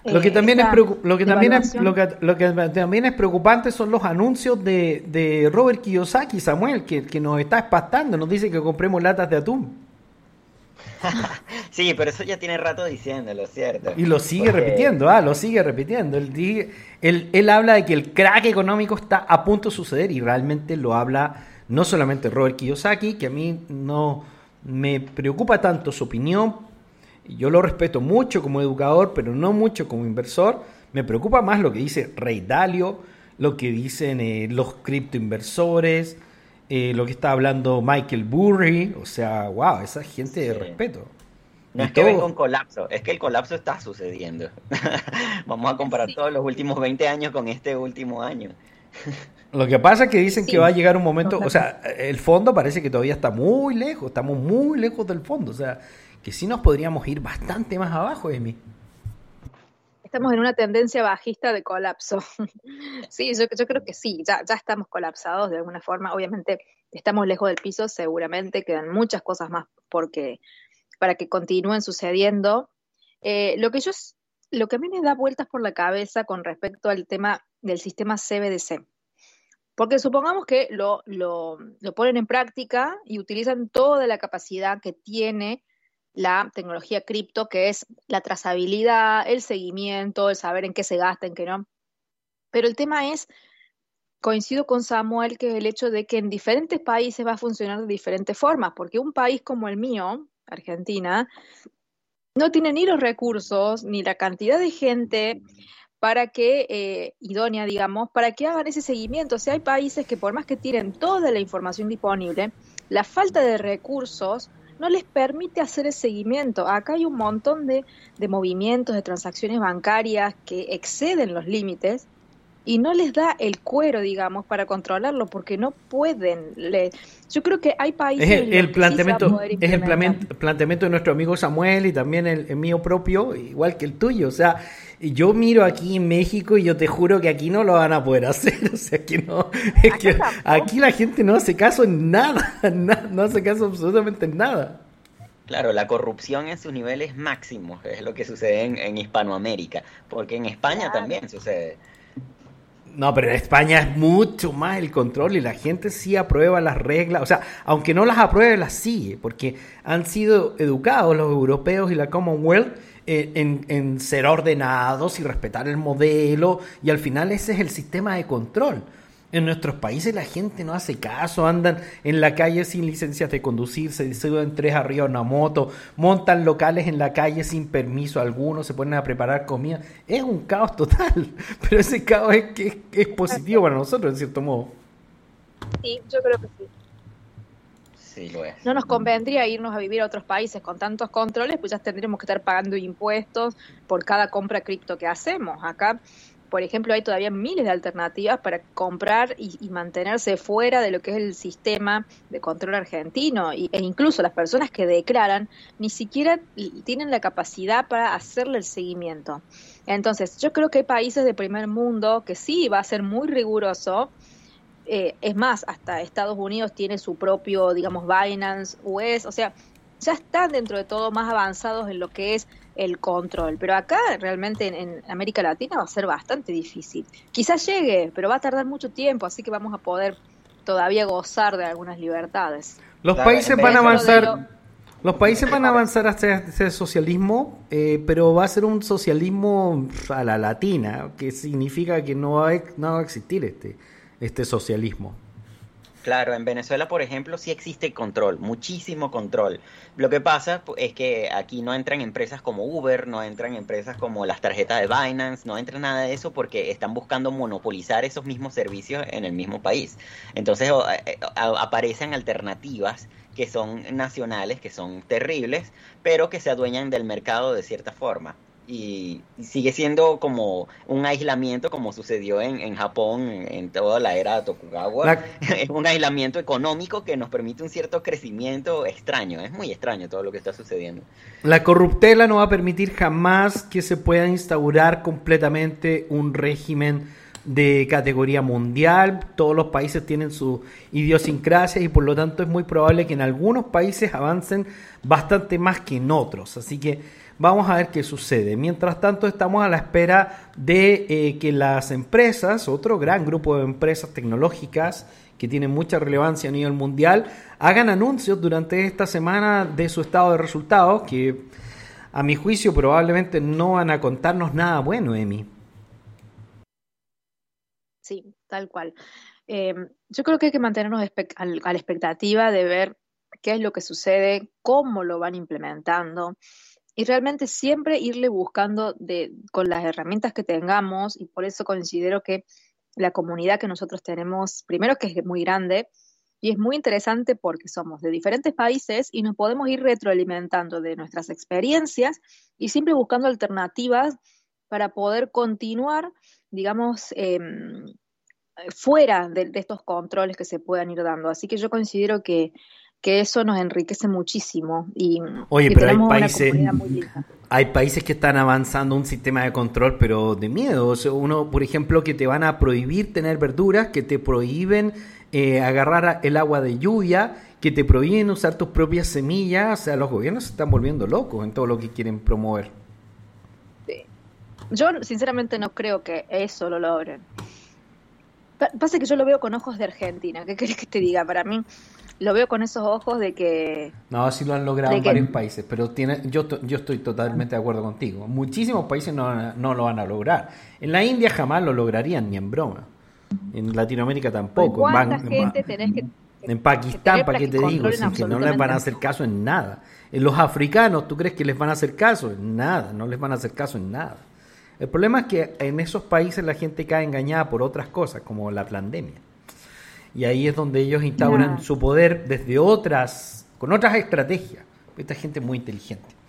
Lo que también es lo que también es, lo que, lo que también es preocupante son los anuncios de, de Robert Kiyosaki, Samuel, que, que nos está espastando, nos dice que compremos latas de atún. sí, pero eso ya tiene rato diciéndolo, ¿cierto? Y lo sigue repitiendo, ah, lo sigue repitiendo. Él, él, él, habla de que el crack económico está a punto de suceder y realmente lo habla no solamente Robert Kiyosaki, que a mí no me preocupa tanto su opinión, yo lo respeto mucho como educador, pero no mucho como inversor. Me preocupa más lo que dice Rey Dalio, lo que dicen eh, los criptoinversores, eh, lo que está hablando Michael Burry. O sea, wow, esa gente de respeto. No es que venga un colapso, es que el colapso está sucediendo. Vamos a comparar todos los últimos 20 años con este último año. Lo que pasa es que dicen que va a llegar un momento, o sea, el fondo parece que todavía está muy lejos, estamos muy lejos del fondo, o sea, que sí nos podríamos ir bastante más abajo, Emi. Estamos en una tendencia bajista de colapso. sí, yo, yo creo que sí, ya, ya estamos colapsados de alguna forma, obviamente estamos lejos del piso, seguramente quedan muchas cosas más porque para que continúen sucediendo. Eh, lo que yo lo que a mí me da vueltas por la cabeza con respecto al tema del sistema CBDC. Porque supongamos que lo, lo, lo, ponen en práctica y utilizan toda la capacidad que tiene la tecnología cripto, que es la trazabilidad, el seguimiento, el saber en qué se gasta, en qué no. Pero el tema es, coincido con Samuel, que es el hecho de que en diferentes países va a funcionar de diferentes formas, porque un país como el mío, Argentina, no tiene ni los recursos ni la cantidad de gente para que, eh, idónea, digamos, para que hagan ese seguimiento. O sea, hay países que por más que tienen toda la información disponible, la falta de recursos no les permite hacer el seguimiento. Acá hay un montón de, de movimientos, de transacciones bancarias que exceden los límites y no les da el cuero, digamos, para controlarlo, porque no pueden. Le... Yo creo que hay países. Es el, planteamiento, es el planteamiento de nuestro amigo Samuel y también el, mío propio, igual que el tuyo. O sea, yo miro aquí en México y yo te juro que aquí no lo van a poder hacer. O sea, que no. Es que aquí la gente no hace caso en nada, no hace caso absolutamente en nada. Claro, la corrupción en sus niveles máximos es lo que sucede en, Hispanoamérica, porque en España también sucede. No, pero en España es mucho más el control y la gente sí aprueba las reglas. O sea, aunque no las apruebe, las sigue, porque han sido educados los europeos y la Commonwealth eh, en, en, ser ordenados y respetar el modelo. Y al final ese es el sistema de control. En nuestros países la gente no hace caso, andan en la calle sin licencias de conducir, se suben tres arriba una moto, montan locales en la calle sin permiso alguno, se ponen a preparar comida. Es un caos total, pero ese caos es, que es positivo para nosotros, en cierto modo. Sí, yo creo que sí. Sí, lo es. No nos convendría irnos a vivir a otros países con tantos controles, pues ya tendríamos que estar pagando impuestos por cada compra cripto que hacemos. Acá por ejemplo, hay todavía miles de alternativas para comprar y, mantenerse fuera de lo que es el sistema de control argentino e incluso las personas que declaran ni siquiera tienen la capacidad para hacerle el seguimiento. Entonces, yo creo que hay países de primer mundo que sí va a ser muy riguroso. Eh, es más, hasta Estados Unidos tiene su propio, digamos, Binance US, o sea, ya están dentro de todo más avanzados en lo que es el control. Pero acá realmente en, América Latina va a ser bastante difícil. Quizás llegue, pero va a tardar mucho tiempo, así que vamos a poder todavía gozar de algunas libertades. Los países van a avanzar. Los países van a avanzar hacia ese socialismo, eh, pero va a ser un socialismo a la latina, que significa que no va a, no va a existir este, este socialismo. Claro, en Venezuela, por ejemplo, sí existe control, muchísimo control. Lo que pasa es que aquí no entran empresas como Uber, no entran empresas como las tarjetas de Binance, no entra nada de eso porque están buscando monopolizar esos mismos servicios en el mismo país. Entonces eh, aparecen alternativas que son nacionales, que son terribles, pero que se adueñan del mercado de cierta forma y sigue siendo como un aislamiento como sucedió en, en Japón en toda la era de Tokugawa. Es un aislamiento económico que nos permite un cierto crecimiento extraño. Es muy extraño todo lo que está sucediendo. La corruptela no va a permitir jamás que se pueda instaurar completamente un régimen de categoría mundial. Todos los países tienen su idiosincrasia y por lo tanto es muy probable que en algunos países avancen bastante más que en otros. Así que Vamos a ver qué sucede. Mientras tanto, estamos a la espera de eh, que las empresas, otro gran grupo de empresas tecnológicas que tienen mucha relevancia a nivel mundial, hagan anuncios durante esta semana de su estado de resultados, que a mi juicio probablemente no van a contarnos nada bueno, Emi. Sí, tal cual. Em, yo creo que hay que mantenernos a la expectativa de ver qué es lo que sucede, cómo lo van implementando y realmente siempre irle buscando de, con las herramientas que tengamos y por eso considero que la comunidad que nosotros tenemos, primero que es muy grande Y es muy interesante porque somos de diferentes países y nos podemos ir retroalimentando de nuestras experiencias y siempre buscando alternativas para poder continuar, digamos, em, fuera de, estos controles que se puedan ir dando. Así que yo considero que, eso nos enriquece muchísimo. Y, Oye, pero hay países, hay países que están avanzando un sistema de control, pero de miedo. uno, por ejemplo, que te van a prohibir tener verduras, que te prohíben eh, agarrar el agua de lluvia, que te prohíben usar tus propias semillas. O sea, los gobiernos se están volviendo locos en todo lo que quieren promover. Yo, sinceramente, no creo que eso lo logren. Pasa que yo lo veo con ojos de Argentina. ¿Qué querés que te diga? Para mí, lo veo con esos ojos de que. No, sí lo han logrado en varios países, pero tiene, yo, yo estoy totalmente de acuerdo contigo. Muchísimos países no, no lo van a lograr. En la India jamás lo lograrían, ni en broma. En Latinoamérica tampoco. en, Pakistán, ¿para qué te digo? que no les van a hacer caso en nada. En los africanos, ¿tú crees que les van a hacer caso? En nada, no les van a hacer caso en nada. El problema es que en esos países la gente cae engañada por otras cosas, como la pandemia. Y ahí es donde ellos instauran su poder desde otras, con otras estrategias. Esta gente es muy inteligente.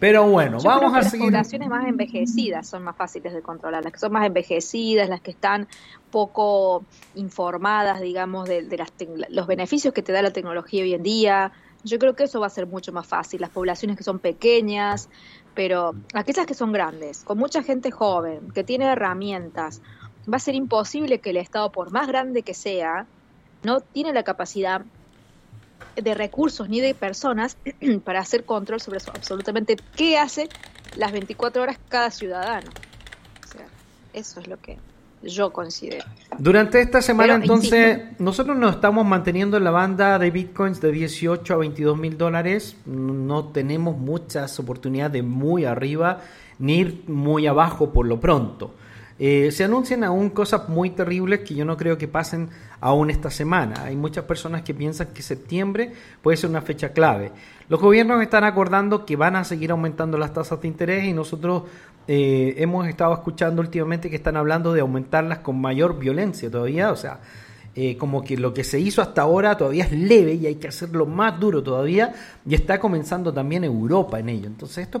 Pero bueno, vamos a seguir. Las poblaciones más envejecidas son más fáciles de controlar, las que son más envejecidas, las que están poco informadas, digamos, de, de las los beneficios que te da la tecnología hoy en día. Yo creo que eso va a ser mucho más fácil. Las poblaciones que son pequeñas, pero aquellas que son grandes, con mucha gente joven, que tiene herramientas, va a ser imposible que el Estado, por más grande que sea, no tiene la capacidad de recursos ni de personas para hacer control sobre absolutamente qué hace las 24 horas cada ciudadano. O sea, eso es lo que yo considero. Durante esta semana, entonces, nosotros nos estamos manteniendo en la banda de bitcoins de 18 a 22 mil dólares. No tenemos muchas oportunidades de muy arriba ni ir muy abajo por lo pronto. Eh, se anuncian aún cosas muy terribles que yo no creo que pasen aún esta semana. Hay muchas personas que piensan que septiembre puede ser una fecha clave. Los gobiernos están acordando que van a seguir aumentando las tasas de interés y nosotros eh, hemos estado escuchando últimamente que están hablando de aumentarlas con mayor violencia todavía, o sea, eh, como que lo que se hizo hasta ahora todavía es leve y hay que hacerlo más duro todavía y está comenzando también Europa en ello. Entonces esto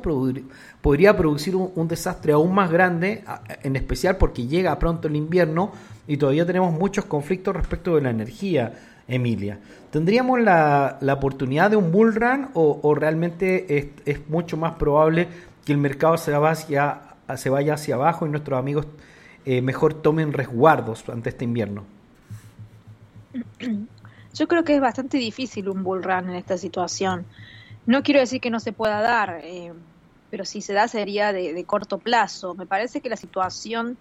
podría producir un, desastre aún más grande, en especial porque llega pronto el invierno y todavía tenemos muchos conflictos respecto de la energía. Emilia, ¿tendríamos la, oportunidad de un bull run o, realmente es, es mucho más probable que el mercado se, se vaya hacia abajo y nuestros amigos eh, mejor tomen resguardos ante este invierno? Yo creo que es bastante difícil un bull run en esta situación. No quiero decir que no se pueda dar, eh, pero si se da sería de, corto plazo. Me parece que la situación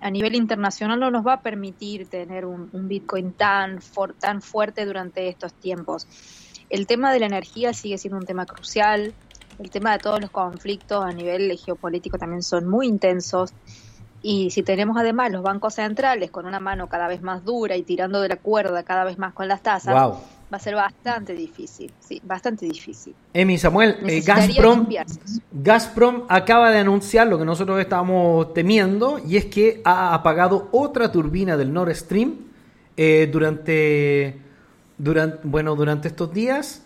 a nivel internacional no nos va a permitir tener un, Bitcoin tan, tan fuerte durante estos tiempos. El tema de la energía sigue siendo un tema crucial el tema de todos los conflictos a nivel geopolítico también son muy intensos. Y si tenemos además los bancos centrales con una mano cada vez más dura y tirando de la cuerda cada vez más con las tasas, va a ser bastante difícil. Sí, bastante difícil. Emi Samuel, eh, Gazprom, Gazprom acaba de anunciar lo que nosotros estábamos temiendo y es que ha apagado otra turbina del Nord Stream eh, durante, durante, bueno, durante estos días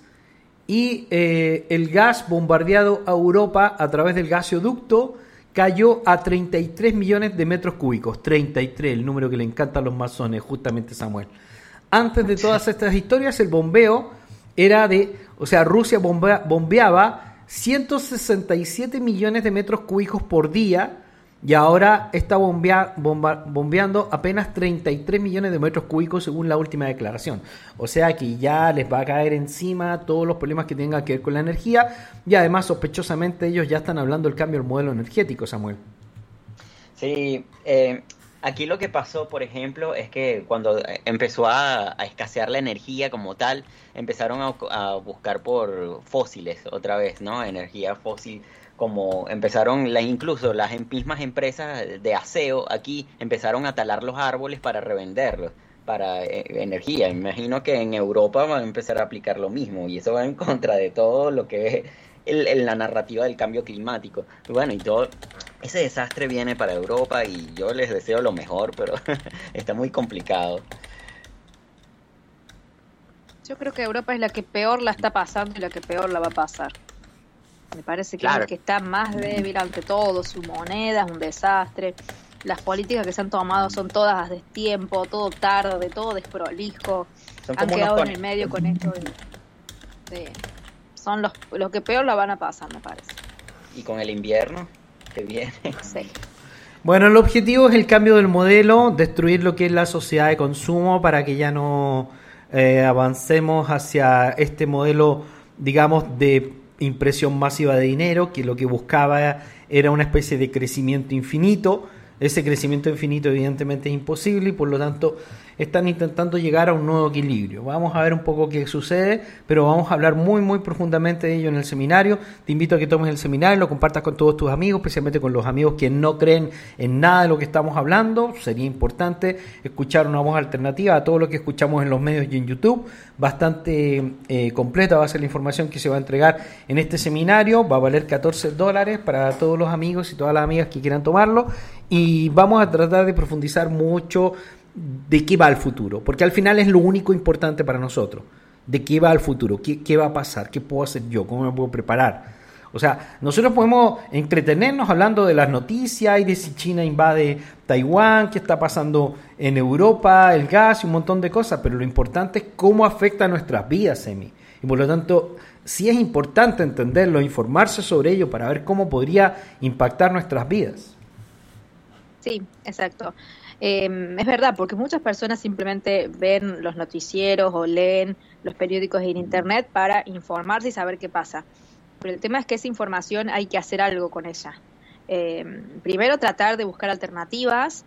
y eh, el gas bombardeado a Europa a través del gasoducto cayó a 33 millones de metros cúbicos. 33, el número que le encantan los masones, justamente Samuel. Antes de todas estas historias, el bombeo era de, o sea, Rusia bombeaba 167 millones de metros cúbicos por día y ahora está bombeando apenas 33 millones de metros cúbicos según la última declaración. O sea que ya les va a caer encima todos los problemas que tengan que ver con la energía y además sospechosamente ellos ya están hablando del cambio del modelo energético, Samuel. Sí, eh, aquí lo que pasó, por ejemplo, es que cuando empezó a, escasear la energía como tal, empezaron a, a buscar por fósiles otra vez, ¿no? Energía fósil como empezaron la, incluso las em, mismas empresas de aseo aquí empezaron a talar los árboles para revenderlos para eh, energía. Imagino que en Europa van a empezar a aplicar lo mismo y eso va en contra de todo lo que es la narrativa del cambio climático. Bueno, y todo ese desastre viene para Europa y yo les deseo lo mejor, pero está muy complicado. Yo creo que Europa es la que peor la está pasando y la que peor la va a pasar. Me parece que es la que está más débil ante todo, su moneda es un desastre, las políticas que se han tomado son todas a destiempo, todo tarde, todo desprolijo, han quedado en el medio con esto son los, los que peor la van a pasar, me parece. Y con el invierno que viene. Sí. Bueno, el objetivo es el cambio del modelo, destruir lo que es la sociedad de consumo para que ya no eh, avancemos hacia este modelo, digamos, de impresión masiva de dinero, que lo que buscaba era una especie de crecimiento infinito. Ese crecimiento infinito evidentemente es imposible y por lo tanto están intentando llegar a un nuevo equilibrio. Vamos a ver un poco qué sucede, pero vamos a hablar muy, muy profundamente de ello en el seminario. Te invito a que tomes el seminario, lo compartas con todos tus amigos, especialmente con los amigos que no creen en nada de lo que estamos hablando. Sería importante escuchar una voz alternativa a todo lo que escuchamos en los medios y en YouTube. Bastante eh, completa va a ser la información que se va a entregar en este seminario. Va a valer 14 dólares para todos los amigos y todas las amigas que quieran tomarlo. Y vamos a tratar de profundizar mucho de qué va el futuro, porque al final es lo único importante para nosotros, de qué va el futuro, qué, va a pasar, qué puedo hacer yo, cómo me puedo preparar. O sea, nosotros podemos entretenernos hablando de las noticias y de si China invade Taiwán, qué está pasando en Europa, el gas y un montón de cosas, pero lo importante es cómo afecta a nuestras vidas, Emi. Y por lo tanto, sí es importante entenderlo, informarse sobre ello para ver cómo podría impactar nuestras vidas. Sí, exacto. Em, es verdad, porque muchas personas simplemente ven los noticieros o leen los periódicos en Internet para informarse y saber qué pasa. Pero el tema es que esa información hay que hacer algo con ella. Em, primero tratar de buscar alternativas,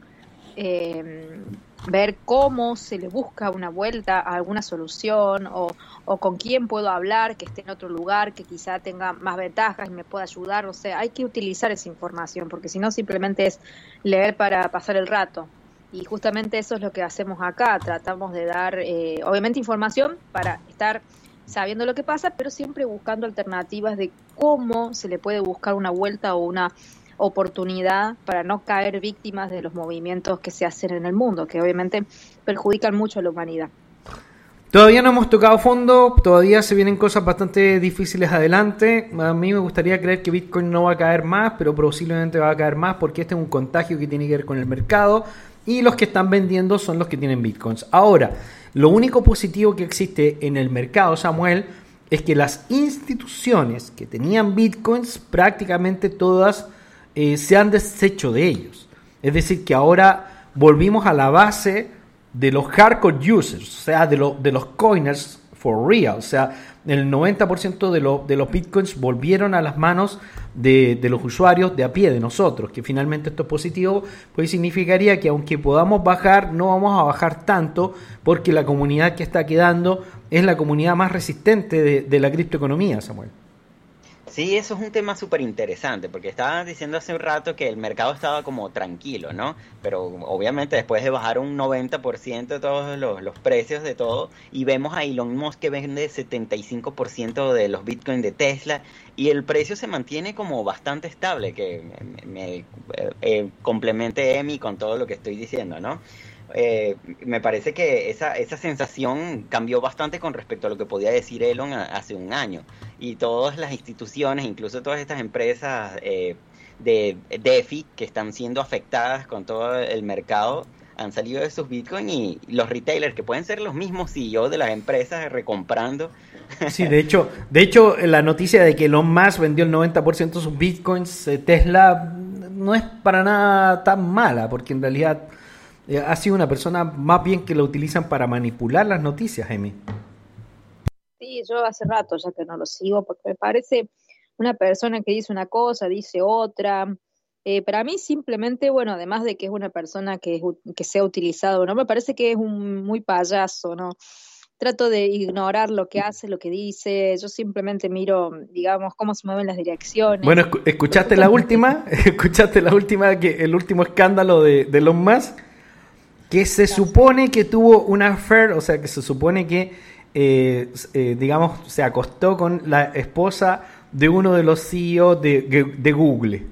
em, ver cómo se le busca una vuelta a alguna solución o, o, con quién puedo hablar que esté en otro lugar, que quizá tenga más ventajas y me pueda ayudar. O sea, hay que utilizar esa información porque si no simplemente es leer para pasar el rato. Y justamente eso es lo que hacemos acá, tratamos de dar, eh, obviamente, información para estar sabiendo lo que pasa, pero siempre buscando alternativas de cómo se le puede buscar una vuelta o una oportunidad para no caer víctimas de los movimientos que se hacen en el mundo, que obviamente perjudican mucho a la humanidad. Todavía no hemos tocado fondo, todavía se vienen cosas bastante difíciles adelante. A mí me gustaría creer que Bitcoin no va a caer más, pero posiblemente va a caer más porque este es un contagio que tiene que ver con el mercado y los que están vendiendo son los que tienen bitcoins. Ahora, lo único positivo que existe en el mercado, Samuel, es que las instituciones que tenían bitcoins prácticamente todas eh, se han deshecho de ellos. Es decir, que ahora volvimos a la base de los hardcore users, o sea, de, de los coiners for real. O sea, el 90% de, de los bitcoins volvieron a las manos de, los usuarios de a pie, de nosotros, que finalmente esto es positivo, pues significaría que aunque podamos bajar, no vamos a bajar tanto, porque la comunidad que está quedando es la comunidad más resistente de, de la criptoeconomía, Samuel. Sí, eso es un tema súper interesante, porque estaba diciendo hace un rato que el mercado estaba como tranquilo, ¿no? Pero obviamente después de bajar un 90% de todos los, precios de todo, y vemos a Elon Musk que vende 75% de los bitcoins de Tesla, y el precio se mantiene como bastante estable, que me, me eh, eh, complemente Emi con todo lo que estoy diciendo, ¿no? Eh, me parece que esa, esa sensación cambió bastante con respecto a lo que podía decir Elon hace un año. Y todas las instituciones, incluso todas estas empresas eh, de DeFi que están siendo afectadas con todo el mercado, han salido de sus bitcoins y los retailers que pueden ser los mismos CEO de las empresas recomprando. Sí, de hecho, de hecho la noticia de que Elon Musk vendió el 90% de sus bitcoins, Tesla no es para nada tan mala, porque en realidad ha sido una persona más bien que la utilizan para manipular las noticias, Emi. Sí, yo hace rato ya que no lo sigo, porque me parece una persona que dice una cosa, dice otra. Eh, para mí simplemente, bueno, además de que es una persona que, que se ha utilizado, ¿no? Me parece que es un muy payaso, ¿no? Trato de ignorar lo que hace, lo que dice, yo simplemente miro, digamos, cómo se mueven las direcciones. Bueno, ¿escuchaste la última? ¿Escuchaste la última, que el último escándalo de, de Elon Musk? Que se supone que tuvo una affair, o sea, que se supone que, eh, eh, digamos, se acostó con la esposa de uno de los CEO de, Google.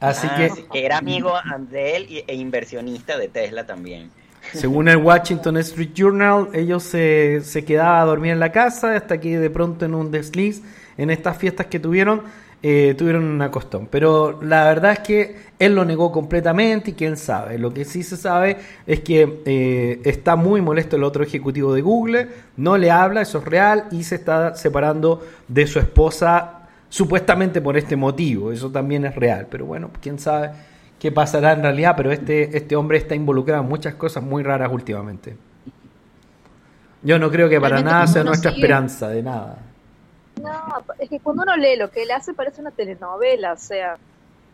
Así ah, que... que... era amigo de él e inversionista de Tesla también. Según el Washington Street Journal, ellos se, se quedaba a dormir en la casa hasta que de pronto en un desliz, en estas fiestas que tuvieron, eh, tuvieron una costón. Pero la verdad es que él lo negó completamente y quién sabe. Lo que sí se sabe es que eh, está muy molesto el otro ejecutivo de Google, no le habla, eso es real, y se está separando de su esposa supuestamente por este motivo. Eso también es real. Pero bueno, quién sabe qué pasará en realidad, pero este, este hombre está involucrado en muchas cosas muy raras últimamente. Yo no creo que para nada sea nuestra esperanza, de nada. No, es que cuando uno lee lo que él hace parece una telenovela, o sea,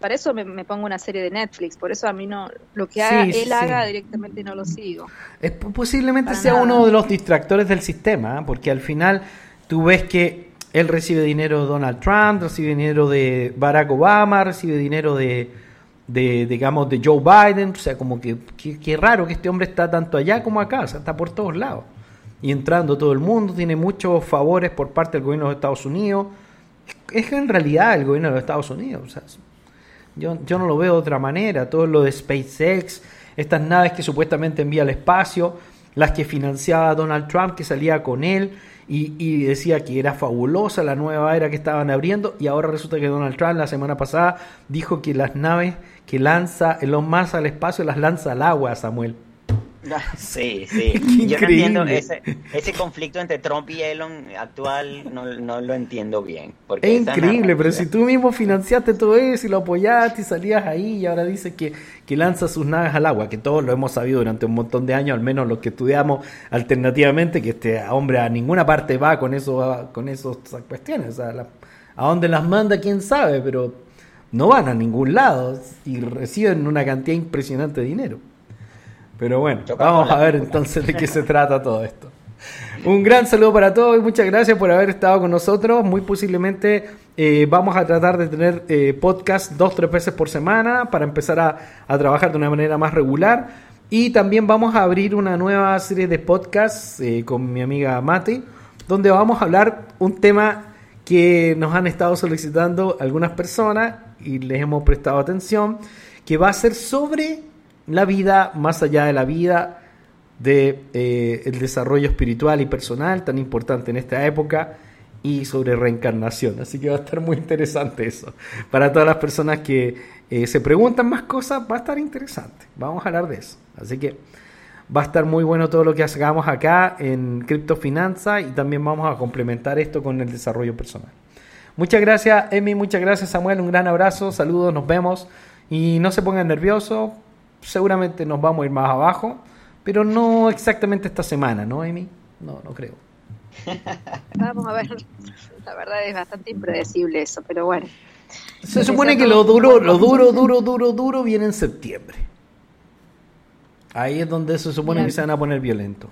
para eso me, pongo una serie de Netflix, por eso a mí no, lo que él haga directamente no lo sigo. Es, posiblemente sea uno de los distractores del sistema, ¿eh? porque al final tú ves que él recibe dinero de Donald Trump, recibe dinero de Barack Obama, recibe dinero de, de, digamos, de Joe Biden, o sea, como que, qué raro que este hombre está tanto allá como acá, o sea, está por todos lados. Y entrando todo el mundo, tiene muchos favores por parte del gobierno de Estados Unidos. Es que en realidad el gobierno de Estados Unidos, o sea, yo, yo no lo veo de otra manera, todo lo de SpaceX, estas naves que supuestamente envía al espacio, las que financiaba Donald Trump, que salía con él, y, y, decía que era fabulosa la nueva era que estaban abriendo y ahora resulta que Donald Trump la semana pasada dijo que las naves que lanza Elon Musk al espacio las lanza al agua, Samuel. Sí, sí. Yo no entiendo ese, ese, conflicto entre Trump y Elon actual, no, no lo entiendo bien. Porque es increíble, pero si tú mismo financiaste todo eso y lo apoyaste y salías ahí y ahora dices que, que lanza sus naves al agua, que todos lo hemos sabido durante un montón de años, al menos los que estudiamos alternativamente, que este hombre a ninguna parte va con eso, con esas cuestiones. a dónde las manda, quién sabe, pero no van a ningún lado y reciben una cantidad impresionante de dinero. Pero bueno, vamos a ver entonces de qué se trata todo esto. Un gran saludo para todos y muchas gracias por haber estado con nosotros. Muy posiblemente eh, vamos a tratar de tener eh, podcast dos, tres veces por semana para empezar a, a, trabajar de una manera más regular. Y también vamos a abrir una nueva serie de podcasts eh, con mi amiga Mati, donde vamos a hablar un tema que nos han estado solicitando algunas personas y les hemos prestado atención, que va a ser sobre la vida más allá de la vida, de eh, el desarrollo espiritual y personal tan importante en esta época y sobre reencarnación. Así que va a estar muy interesante eso. Para todas las personas que eh, se preguntan más cosas, va a estar interesante. Vamos a hablar de eso. Así que va a estar muy bueno todo lo que hagamos acá en criptofinanza y también vamos a complementar esto con el desarrollo personal. Muchas gracias, Emi. Muchas gracias, Samuel. Un gran abrazo. Saludos. Nos vemos. Y no se pongan nerviosos seguramente nos vamos a ir más abajo, pero no exactamente esta semana, ¿no, Amy? No, no creo. Vamos a ver, la verdad es bastante impredecible eso, pero bueno. Se supone que lo duro, lo duro, duro, duro, duro viene en septiembre. Ahí es donde se supone que se van a poner violentos.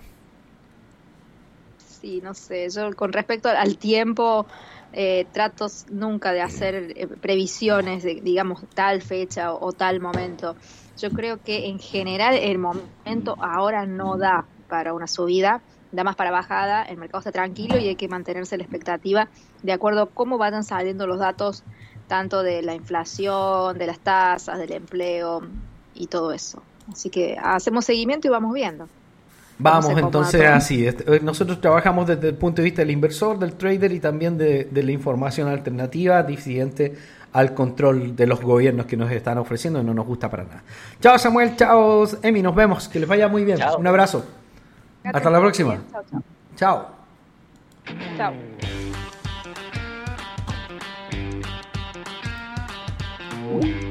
Sí, no sé, yo con respecto al tiempo, eh, trato nunca de hacer eh, previsiones de, digamos, tal fecha o tal momento. Yo creo que en general el momento ahora no da para una subida, da más para bajada, el mercado está tranquilo y hay que mantenerse la expectativa de acuerdo a cómo vayan saliendo los datos tanto de la inflación, de las tasas, del empleo y todo eso. Así que hacemos seguimiento y vamos viendo. Vamos, entonces así. Eh, nosotros trabajamos desde el punto de vista del inversor, del trader y también de, de la información alternativa disidente al control de los gobiernos que nos están ofreciendo y no nos gusta para nada. Chao Samuel, chao Emi, nos vemos, que les vaya muy bien. Un abrazo. Hasta la próxima. Chao. Chao. chao.